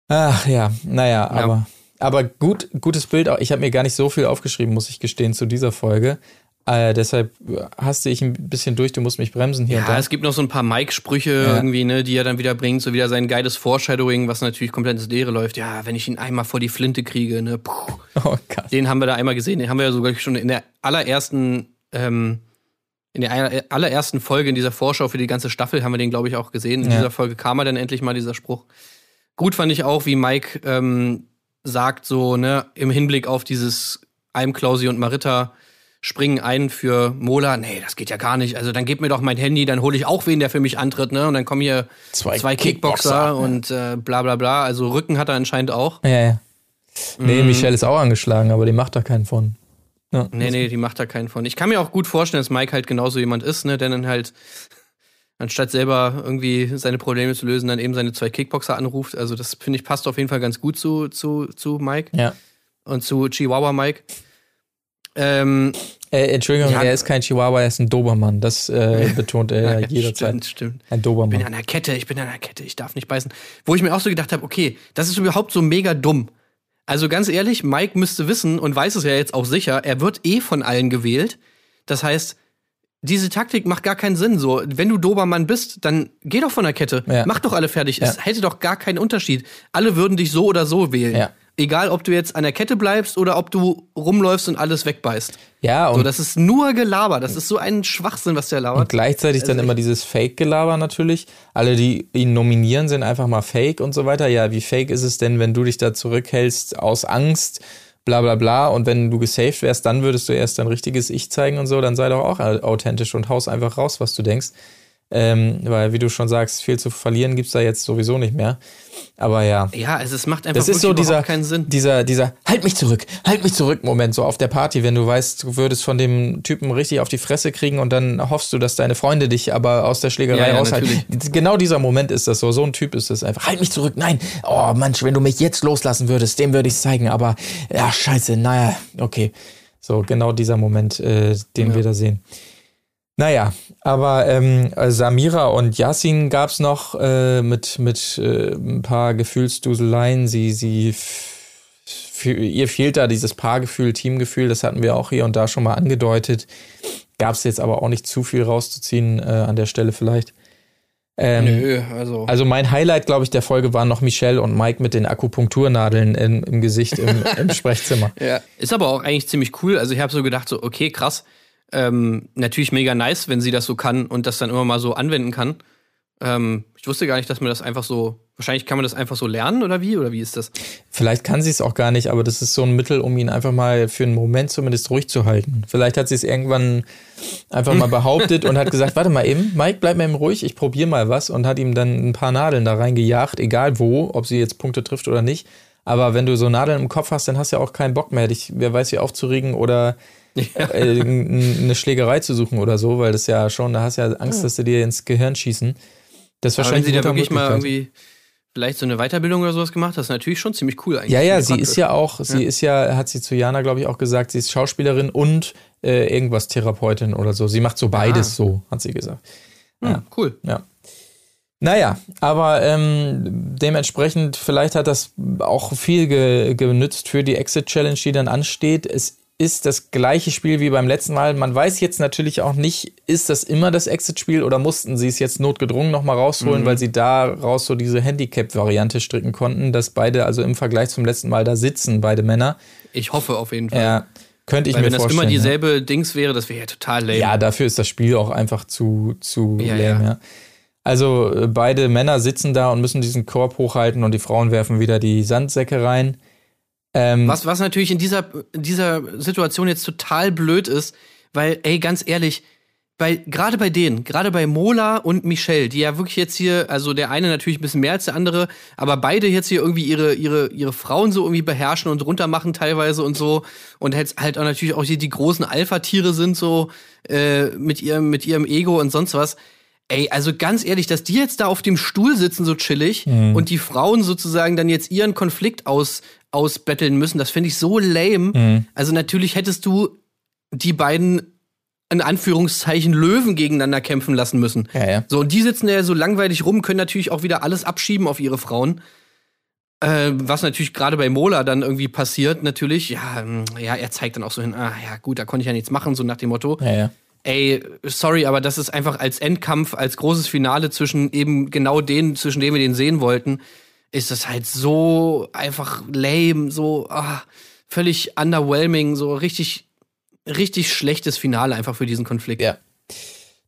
Ach ja, naja, aber, aber gut, gutes Bild. auch. Ich habe mir gar nicht so viel aufgeschrieben, muss ich gestehen, zu dieser Folge. Äh, deshalb haste ich ein bisschen durch, du musst mich bremsen hier und Ja, da. es gibt noch so ein paar Mike-Sprüche Ja. irgendwie, ne, die er dann wieder bringt, so wieder sein geiles Foreshadowing, was natürlich komplett ins Leere läuft. Ja, wenn ich ihn einmal vor die Flinte kriege, ne, puh. Oh Gott. Den haben wir da einmal gesehen. Den haben wir ja sogar schon in der allerersten, ähm, in der aller- allerersten Folge in dieser Vorschau für die ganze Staffel haben wir den, glaube ich, auch gesehen. In Ja. dieser Folge kam er dann endlich mal dieser Spruch. Gut fand ich auch, wie Mike ähm, sagt, so, ne, im Hinblick auf dieses Almklausi und Marita springen ein für Mola. Nee, das geht ja gar nicht. Also dann gib mir doch mein Handy, dann hole ich auch wen, der für mich antritt, ne? Und dann kommen hier Zwei zwei, Kickboxer, Kickboxer, und äh, bla bla bla. Also Rücken hat er anscheinend auch. Ja, ja. Nee, Mhm. Michelle ist auch angeschlagen, aber die macht da keinen von. Ja. Nee, nee, die macht da keinen von. Ich kann mir auch gut vorstellen, dass Mike halt genauso jemand ist, ne, der dann halt, anstatt selber irgendwie seine Probleme zu lösen, dann eben seine zwei Kickboxer anruft. Also das finde ich passt auf jeden Fall ganz gut zu, zu, zu Mike Ja. und zu Chihuahua Mike. Ähm, Äh, Entschuldigung, Ja. er ist kein Chihuahua, er ist ein Dobermann. Das äh, betont er ja, jederzeit. Stimmt, stimmt. Ein Ich bin Dobermann. an der Kette, ich bin an der Kette, ich darf nicht beißen. Wo ich mir auch so gedacht habe, okay, das ist überhaupt so mega dumm. Also ganz ehrlich, Mike müsste wissen und weiß es ja jetzt auch sicher, er wird eh von allen gewählt. Das heißt, diese Taktik macht gar keinen Sinn. So, wenn du Dobermann bist, dann geh doch von der Kette. Ja. Mach doch alle fertig. Ja. Es hätte doch gar keinen Unterschied. Alle würden dich so oder so wählen. Ja. Egal, ob du jetzt an der Kette bleibst oder ob du rumläufst und alles wegbeißt. Ja, und, So, das ist nur Gelaber. Das ist so ein Schwachsinn, was der und labert. gleichzeitig dann Also immer dieses Fake-Gelaber natürlich. Alle, die ihn nominieren, sind einfach mal Fake und so weiter. Ja, wie fake ist es denn, wenn du dich da zurückhältst aus Angst, bla bla bla. Und wenn du gesaved wärst, dann würdest du erst dein richtiges Ich zeigen und so. Dann sei doch auch authentisch und haus einfach raus, was du denkst. Ähm, weil, wie du schon sagst, viel zu verlieren gibt's da jetzt sowieso nicht mehr. Aber ja. Ja, es, es macht einfach Das ist so dieser, keinen Sinn. dieser, dieser Halt mich zurück, halt mich zurück Moment, so auf der Party, wenn du weißt, du würdest von dem Typen richtig auf die Fresse kriegen und dann hoffst du, dass deine Freunde dich aber aus der Schlägerei Ja, ja, raushalten. Genau dieser Moment ist das so. So ein Typ ist das einfach. Halt mich zurück, nein. Oh Mensch, wenn du mich jetzt loslassen würdest, dem würde ich zeigen, aber ja, scheiße, naja, okay. So, genau dieser Moment, äh, den wir da sehen. Naja, aber ähm, Samira und Yasin gab's noch äh, mit, mit äh, ein paar Gefühlsduseleien. Sie, sie, ihr fehlt da dieses Paargefühl, Teamgefühl, das hatten wir auch hier und da schon mal angedeutet. Gab's jetzt aber auch nicht zu viel rauszuziehen äh, an der Stelle vielleicht. Ähm, Nö, also. Also mein Highlight, glaube ich, der Folge waren noch Michelle und Mike mit den Akupunkturnadeln im, im Gesicht im, im Sprechzimmer. Ja. Ist aber auch eigentlich ziemlich cool. Also ich habe so gedacht, so, okay, krass. Ähm, natürlich mega nice, wenn sie das so kann und das dann immer mal so anwenden kann. Ähm, ich wusste gar nicht, dass man das einfach so. Wahrscheinlich kann man das einfach so lernen oder wie? Oder wie ist das? Vielleicht kann sie es auch gar nicht, aber das ist so ein Mittel, um ihn einfach mal für einen Moment zumindest ruhig zu halten. Vielleicht hat sie es irgendwann einfach mal behauptet und hat gesagt, warte mal eben, Mike, bleib mal eben ruhig, ich probiere mal was und hat ihm dann ein paar Nadeln da reingejagt, egal wo, ob sie jetzt Punkte trifft oder nicht. Aber wenn du so Nadeln im Kopf hast, dann hast du ja auch keinen Bock mehr, dich, wer weiß, wie aufzuregen oder äh, n- eine Schlägerei zu suchen oder so, weil das ja schon, da hast du ja Angst, dass sie dir ins Gehirn schießen. Das ist Aber wenn wahrscheinlich sie da wirklich mal irgendwie vielleicht so eine Weiterbildung oder sowas gemacht das ist natürlich schon ziemlich cool eigentlich. Ja, ja, sie ist ja auch, sie ist ja, hat sie zu Jana, glaube ich, auch gesagt, sie ist Schauspielerin und äh, irgendwas Therapeutin oder so. Sie macht so beides Ah. so, hat sie gesagt. Hm, cool. Ja. Naja, aber ähm, dementsprechend, vielleicht hat das auch viel ge genützt für die Exit Challenge, die dann ansteht. Es ist das gleiche Spiel wie beim letzten Mal. Man weiß jetzt natürlich auch nicht, ist das immer das Exit-Spiel oder mussten sie es jetzt notgedrungen nochmal rausholen, Mhm. weil sie daraus so diese Handicap-Variante stricken konnten, dass beide also im Vergleich zum letzten Mal da sitzen, beide Männer. Ich hoffe auf jeden Fall. Ja, könnte ich Weil mir wenn das vorstellen. immer ja. dieselbe Dings wäre, das wäre ja total lame. Ja, dafür ist das Spiel auch einfach zu, zu Ja, lame, ja. ja. Also äh, beide Männer sitzen da und müssen diesen Korb hochhalten und die Frauen werfen wieder die Sandsäcke rein. Ähm, Was, was natürlich in dieser, in dieser Situation jetzt total blöd ist, weil, ey, ganz ehrlich, bei, gerade bei denen, gerade bei Mola und Michelle, die ja wirklich jetzt hier, also der eine natürlich ein bisschen mehr als der andere, aber beide jetzt hier irgendwie ihre, ihre, ihre Frauen so irgendwie beherrschen und runtermachen teilweise und so und jetzt halt auch natürlich auch hier die großen Alpha-Tiere sind so äh, mit ihrem, mit ihrem Ego und sonst was. Ey, also ganz ehrlich, dass die jetzt da auf dem Stuhl sitzen, so chillig, und die Frauen sozusagen dann jetzt ihren Konflikt aus, ausbetteln müssen, das finde ich so lame. Also natürlich hättest du die beiden in Anführungszeichen Löwen gegeneinander kämpfen lassen müssen. Ja, ja. So, und die sitzen ja so langweilig rum, können natürlich auch wieder alles abschieben auf ihre Frauen. Äh, was natürlich gerade bei Mola dann irgendwie passiert, natürlich, ja, ähm, ja, er zeigt dann auch so hin, ah ja, gut, da konnte ich ja nichts machen, so nach dem Motto. ja. Ey, sorry, aber das ist einfach als Endkampf, als großes Finale zwischen eben genau denen, zwischen denen wir den sehen wollten, ist das halt so einfach lame, so ah, völlig underwhelming, so richtig, richtig schlechtes Finale einfach für diesen Konflikt. Ja.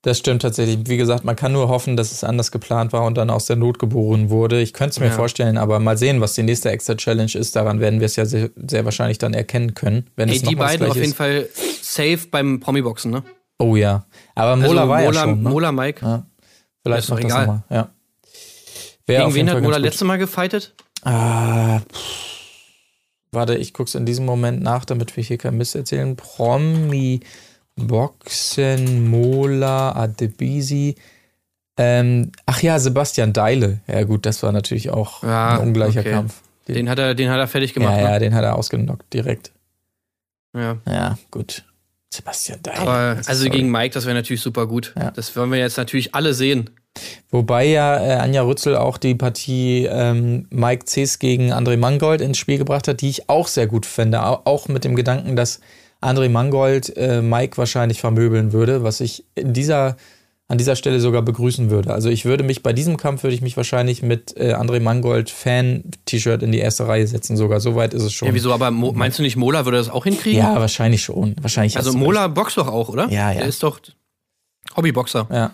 Das stimmt tatsächlich. Wie gesagt, man kann nur hoffen, dass es anders geplant war und dann aus der Not geboren wurde. Ich könnte es mir Ja. vorstellen, aber mal sehen, was die nächste Extra Challenge ist. Daran werden wir es ja sehr, sehr wahrscheinlich dann erkennen können. Wenn Ey, es die beiden auf jeden ist. Fall safe beim Promi-Boxen, ne? Oh ja. Aber Mola also war Mola, ja schon. Ne? Mola Mike. Ja. Vielleicht noch das nochmal. Ja. Wäre Gegen wen hat Mola letzte Mal gefightet? Ah, pff. warte, ich guck's in diesem Moment nach, damit wir hier kein Mist erzählen. Promi Boxen, Mola, Adebisi. Ähm, ach ja, Sebastian Deile. Ja, gut, das war natürlich auch Ja, ein ungleicher okay. Kampf. Den hat er, den hat er fertig gemacht. ja, ja, ne? den hat er ausgenockt direkt. ja. Ja, gut. Sebastian Deile. Aber also Sorry. gegen Mike, das wäre natürlich super gut. Ja. Das wollen wir jetzt natürlich alle sehen. Wobei ja äh, Anja Rützel auch die Partie ähm, Mike Ces gegen André Mangold ins Spiel gebracht hat, die ich auch sehr gut finde. Au- Auch mit dem Gedanken, dass André Mangold äh, Mike wahrscheinlich vermöbeln würde, was ich in dieser, an dieser Stelle sogar begrüßen würde. Also ich würde mich bei diesem Kampf würde ich mich wahrscheinlich mit äh, André Mangold Fan-T-Shirt in die erste Reihe setzen. Sogar so weit ist es schon. Ja, wieso? Aber Mo meinst du nicht, Mola würde das auch hinkriegen? Ja, wahrscheinlich schon. Wahrscheinlich Also Mola boxt doch auch, oder? Ja, ja. Der ist doch Hobbyboxer. Ja.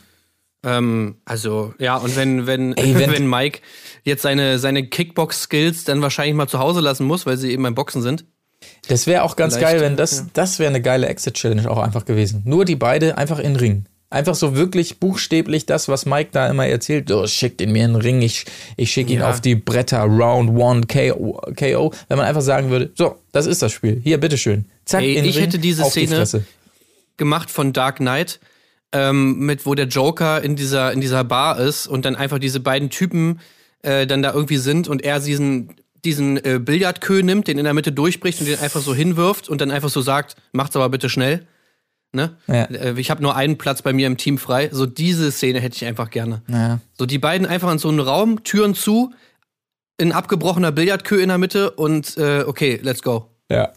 Ähm, also, ja, und wenn, wenn, Ey, wenn- wenn Mike jetzt seine, seine Kickbox-Skills dann wahrscheinlich mal zu Hause lassen muss, weil sie eben beim Boxen sind. Das wäre auch ganz Vielleicht, geil, wenn das, ja. das wäre eine geile Exit-Challenge auch einfach gewesen. Nur die beide einfach in Ring. Einfach so wirklich buchstäblich das, was Mike da immer erzählt. Oh, schickt ihn mir in den Ring, ich, ich schicke ihn Ja. auf die Bretter, Round One KO, KO. Wenn man einfach sagen würde, so, das ist das Spiel. Hier, bitteschön. Zack, Ey, in ich Ring, hätte diese die Szene- Fresse. Gemacht von Dark Knight, ähm, mit wo der Joker in dieser, in dieser Bar ist und dann einfach diese beiden Typen äh, dann da irgendwie sind und er diesen, diesen äh, Billardkö nimmt, den in der Mitte durchbricht und den einfach so hinwirft und dann einfach so sagt, macht's aber bitte schnell. Ne? Ja. Äh, Ich habe nur einen Platz bei mir im Team frei. So diese Szene hätte ich einfach gerne. Ja. So die beiden einfach in so einen Raum, Türen zu, ein abgebrochener Billardkö in der Mitte und äh, okay, let's go. Ja.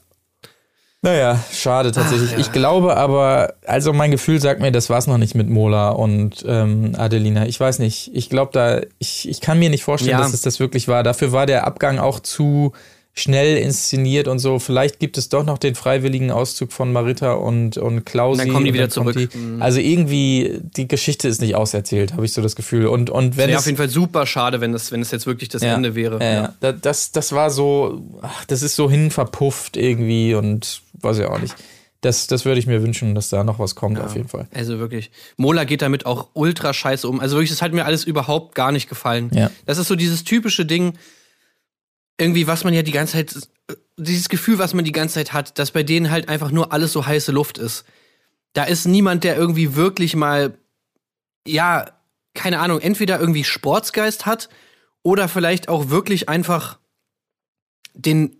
Naja, schade tatsächlich. Ach, ja. Ich glaube aber, also mein Gefühl sagt mir, das war's noch nicht mit Mola und ähm, Adelina. Ich weiß nicht. Ich glaube da, ich, ich kann mir nicht vorstellen, Ja. dass es das wirklich war. Dafür war der Abgang auch zu schnell inszeniert und so. Vielleicht gibt es doch noch den freiwilligen Auszug von Marita und, und Klausi. Dann kommen die und wieder zurück. Die, Mhm. also irgendwie, die Geschichte ist nicht auserzählt, habe ich so das Gefühl. Und, und wenn Wäre es, auf jeden Fall super schade, wenn das, wenn es jetzt wirklich das Ende wäre. Ja, ja. Da- Das, das war so, ach, das ist so hin verpufft irgendwie und weiß ich auch nicht. Das, das würde ich mir wünschen, dass da noch was kommt, auf jeden Fall. Also wirklich. Mola geht damit auch ultra scheiße um. Also wirklich, das hat mir alles überhaupt gar nicht gefallen. Ja. Das ist so dieses typische Ding, irgendwie, was man ja die ganze Zeit, dieses Gefühl, was man die ganze Zeit hat, dass bei denen halt einfach nur alles so heiße Luft ist. Da ist niemand, der irgendwie wirklich mal, ja, keine Ahnung, entweder irgendwie Sportsgeist hat oder vielleicht auch wirklich einfach den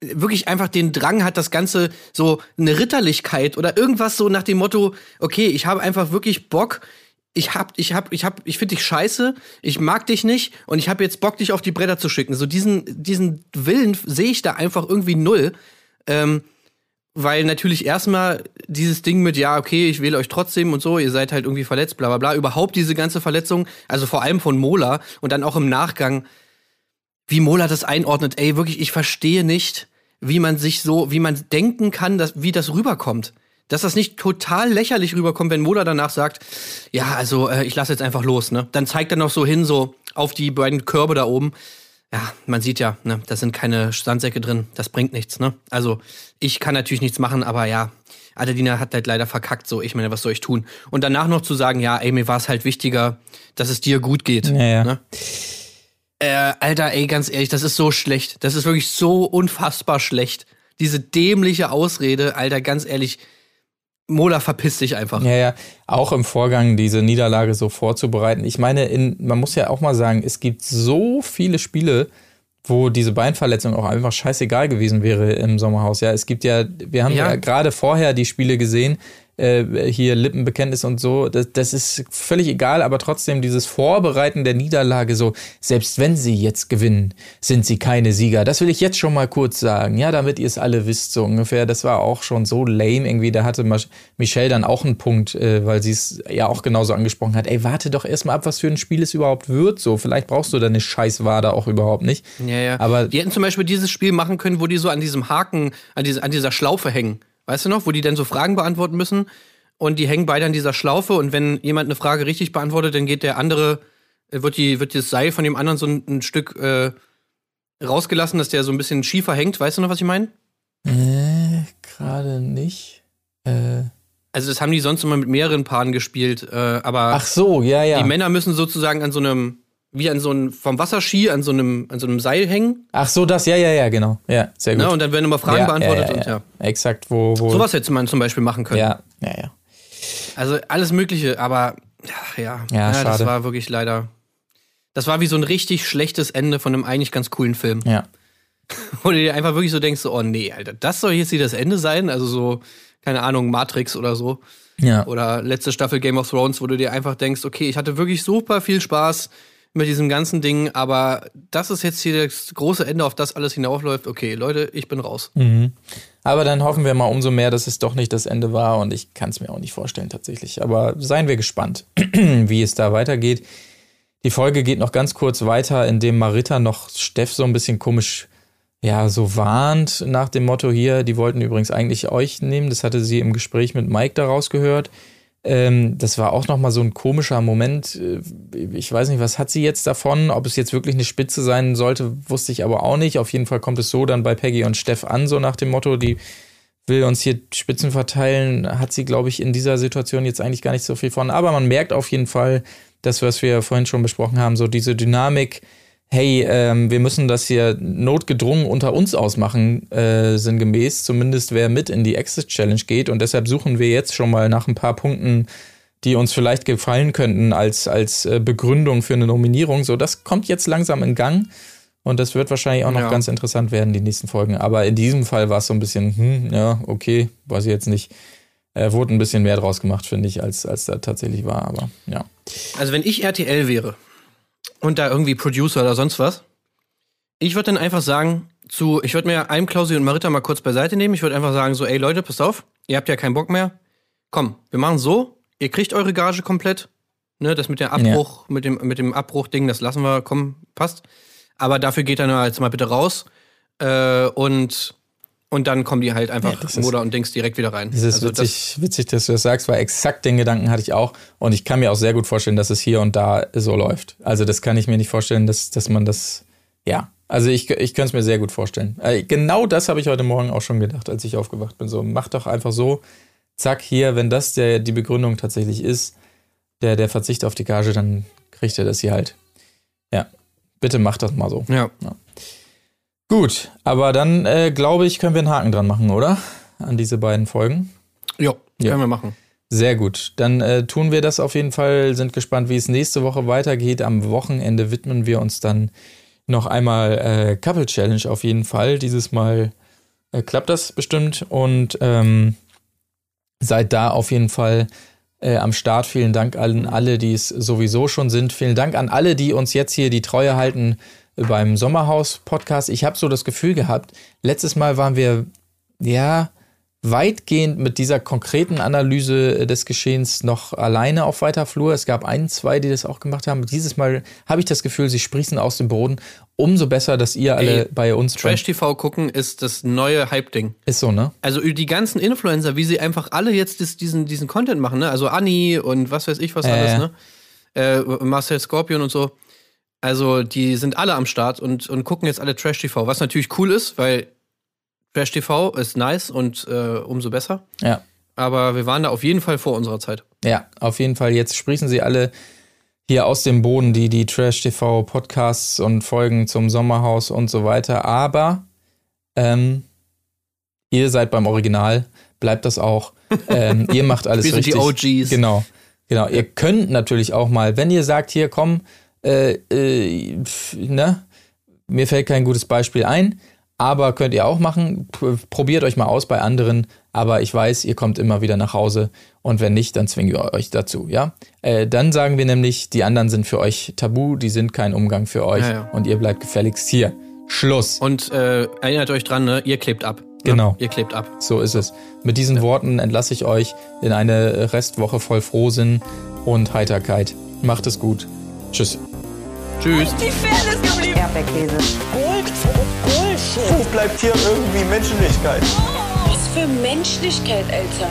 wirklich einfach den Drang hat, das Ganze so eine Ritterlichkeit oder irgendwas so nach dem Motto, okay, ich habe einfach wirklich Bock, ich hab, ich hab, ich hab, ich finde dich scheiße, ich mag dich nicht und ich habe jetzt Bock, dich auf die Bretter zu schicken. So diesen, diesen Willen sehe ich da einfach irgendwie null. Ähm, weil natürlich erstmal dieses Ding mit, ja, okay, ich wähle euch trotzdem und so, ihr seid halt irgendwie verletzt, bla bla bla, überhaupt diese ganze Verletzung, also vor allem von Mola und dann auch im Nachgang, wie Mola das einordnet, ey, wirklich, ich verstehe nicht, wie man sich so, wie man denken kann, dass, wie das rüberkommt. Dass das nicht total lächerlich rüberkommt, wenn Mola danach sagt, ja, also äh, ich lasse jetzt einfach los, ne? Dann zeigt er noch so hin, so auf die beiden Körbe da oben. Ja, man sieht ja, ne, da sind keine Sandsäcke drin, das bringt nichts, ne? Also, ich kann natürlich nichts machen, aber ja, Adelina hat halt leider verkackt, so, ich meine, was soll ich tun? Und danach noch zu sagen, ja, ey, mir war es halt wichtiger, dass es dir gut geht. Ja, ja. Ne? Äh, Alter, ey, ganz ehrlich, das ist so schlecht. Das ist wirklich so unfassbar schlecht. Diese dämliche Ausrede, Alter, ganz ehrlich, Mola, verpiss dich einfach. Ja, ja, auch im Vorgang diese Niederlage so vorzubereiten. Ich meine, in, man muss ja auch mal sagen, es gibt so viele Spiele, wo diese Beinverletzung auch einfach scheißegal gewesen wäre im Sommerhaus. Ja, es gibt ja, wir haben ja, Ja. gerade vorher die Spiele gesehen, äh, hier Lippenbekenntnis und so, das, das ist völlig egal, aber trotzdem dieses Vorbereiten der Niederlage so, selbst wenn sie jetzt gewinnen, sind sie keine Sieger. Das will ich jetzt schon mal kurz sagen, ja, damit ihr es alle wisst, so ungefähr. Das war auch schon so lame irgendwie. Da hatte Mich- Michelle dann auch einen Punkt, äh, weil sie es ja auch genauso angesprochen hat. Ey, warte doch erstmal ab, was für ein Spiel es überhaupt wird. So, vielleicht brauchst du deine Scheißwade auch überhaupt nicht. Ja, ja. Aber- die hätten zum Beispiel dieses Spiel machen können, wo die so an diesem Haken, an, diese, an dieser Schlaufe hängen. Weißt du noch, wo die dann so Fragen beantworten müssen und die hängen beide an dieser Schlaufe und wenn jemand eine Frage richtig beantwortet, dann geht der andere, äh, wird, die, wird das Seil von dem anderen so ein, ein Stück äh, rausgelassen, dass der so ein bisschen schiefer hängt. Weißt du noch, was ich meine? Äh, gerade nicht. Äh, Also das haben die sonst immer mit mehreren Paaren gespielt, äh, aber ach so, ja, ja. die Männer müssen sozusagen an so einem, wie an so einem, vom Wasserski, an so einem, an so einem Seil hängen. Ach so, das, ja, ja, ja, genau. Ja, sehr gut. Ne? Und dann werden immer Fragen ja, beantwortet ja, ja, und ja. Exakt, wo, wo. Sowas hätte man zum Beispiel machen können. Ja, ja, ja. Also alles Mögliche, aber ach, ja, Ja, das schade. war wirklich leider. Das war wie so ein richtig schlechtes Ende von einem eigentlich ganz coolen Film. Ja. Wo du dir einfach wirklich so denkst, oh nee, Alter, das soll jetzt hier das Ende sein? Also so, keine Ahnung, Matrix oder so. Ja. Oder letzte Staffel Game of Thrones, wo du dir einfach denkst, okay, ich hatte wirklich super viel Spaß mit diesem ganzen Ding, aber das ist jetzt hier das große Ende, auf das alles hinaufläuft. Okay, Leute, ich bin raus. Mhm. Aber dann hoffen wir mal umso mehr, dass es doch nicht das Ende war und ich kann es mir auch nicht vorstellen tatsächlich. Aber seien wir gespannt, wie es da weitergeht. Die Folge geht noch ganz kurz weiter, indem Marita noch Steff so ein bisschen komisch, ja, so warnt nach dem Motto hier, die wollten übrigens eigentlich euch nehmen. Das hatte sie im Gespräch mit Mike daraus gehört. Ähm, das war auch nochmal so ein komischer Moment. Äh, Ich weiß nicht, was hat sie jetzt davon? Ob es jetzt wirklich eine Spitze sein sollte, wusste ich aber auch nicht. Auf jeden Fall kommt es so dann bei Peggy und Steff an, so nach dem Motto, die will uns hier Spitzen verteilen. Hat sie, glaube ich, in dieser Situation jetzt eigentlich gar nicht so viel von. Aber man merkt auf jeden Fall, das, was wir vorhin schon besprochen haben, so diese Dynamik. Hey, ähm, wir müssen das hier notgedrungen unter uns ausmachen, äh, sinngemäß. Zumindest wer mit in die Exit Challenge geht. Und deshalb suchen wir jetzt schon mal nach ein paar Punkten, die uns vielleicht gefallen könnten als, als äh, Begründung für eine Nominierung. So, das kommt jetzt langsam in Gang. Und das wird wahrscheinlich auch noch Ja. ganz interessant werden, die nächsten Folgen. Aber in diesem Fall war es so ein bisschen, hm, ja, okay, weiß ich jetzt nicht. Äh, wurde ein bisschen mehr draus gemacht, finde ich, als, als da tatsächlich war. Aber ja. Also wenn ich RTL wäre und da irgendwie Producer oder sonst was, ich würde dann einfach sagen, zu, ich würde mir einem Klausi und Marita mal kurz beiseite nehmen. Ich würde einfach sagen, so, ey Leute, passt auf, ihr habt ja keinen Bock mehr. Komm, wir machen so, ihr kriegt eure Gage komplett. Ne, das mit dem Abbruch, mit dem, mit dem Abbruchding, das lassen wir, komm, passt. Aber dafür geht dann jetzt mal bitte raus. Äh, und, und dann kommen die halt einfach das ist- Moda und Dings direkt wieder rein. Es ist Also das- witzig, witzig, dass du das sagst, weil exakt den Gedanken hatte ich auch. Und ich kann mir auch sehr gut vorstellen, dass es hier und da so läuft. Also das kann ich mir nicht vorstellen, dass, dass man das, ja. Also ich, ich könnte es mir sehr gut vorstellen. Äh, Genau das habe ich heute Morgen auch schon gedacht, als ich aufgewacht bin. So, mach doch einfach so, zack, hier, wenn das der, die Begründung tatsächlich ist, der, der Verzicht auf die Gage, dann kriegt er das hier halt. Ja, bitte mach das mal so. Ja. Gut, aber dann äh, glaube ich, können wir einen Haken dran machen, oder? An diese beiden Folgen. Jo, Ja. können wir machen. Sehr gut. Dann äh, tun wir das auf jeden Fall, sind gespannt, wie es nächste Woche weitergeht. Am Wochenende widmen wir uns dann noch einmal äh, Couple Challenge auf jeden Fall. Dieses Mal äh, klappt das bestimmt und ähm, seid da auf jeden Fall äh, am Start. Vielen Dank an alle, die es sowieso schon sind. Vielen Dank an alle, die uns jetzt hier die Treue halten beim Sommerhaus-Podcast. Ich habe so das Gefühl gehabt, letztes Mal waren wir, ja, weitgehend mit dieser konkreten Analyse des Geschehens noch alleine auf weiter Flur. Es gab ein, zwei, die das auch gemacht haben. Dieses Mal habe ich das Gefühl, sie sprießen aus dem Boden. Umso besser, dass ihr alle Ey, bei uns Trash TV gucken ist das neue Hype-Ding. Ist so, ne? Also die ganzen Influencer, wie sie einfach alle jetzt das, diesen, diesen Content machen, ne? Also Anni und was weiß ich was Äh. alles, ne? Äh, Marcel Scorpion und so. Also die sind alle am Start und, und gucken jetzt alle Trash TV, was natürlich cool ist, weil Trash TV ist nice und äh, umso besser. Ja. Aber wir waren da auf jeden Fall vor unserer Zeit. Ja, auf jeden Fall. Jetzt sprießen sie alle hier aus dem Boden, die, die Trash-TV-Podcasts und Folgen zum Sommerhaus und so weiter. Aber ähm, ihr seid beim Original, bleibt das auch. Ähm, ihr macht alles Wir sind die richtig. OGs. Genau. Genau. Ihr könnt natürlich auch mal, wenn ihr sagt, hier komm, äh, äh, ne, mir fällt kein gutes Beispiel ein, aber könnt ihr auch machen. Probiert euch mal aus bei anderen, aber ich weiß, ihr kommt immer wieder nach Hause und wenn nicht, dann zwingen wir euch dazu, ja? Äh, dann sagen wir nämlich, die anderen sind für euch tabu, die sind kein Umgang für euch Ja, ja. und ihr bleibt gefälligst hier. Schluss. Und äh, erinnert euch dran, ne? Ihr klebt ab. Ne? Genau. Ihr klebt ab. So ist es. Mit diesen Worten entlasse ich euch in eine Restwoche voll Frohsinn und Heiterkeit. Macht es gut. Tschüss. Tschüss. Die Pferde ist geblieben. Erdbeerkäse. Gold, Bullshit. Wo bleibt hier irgendwie Menschlichkeit? Was für Menschlichkeit, Alter.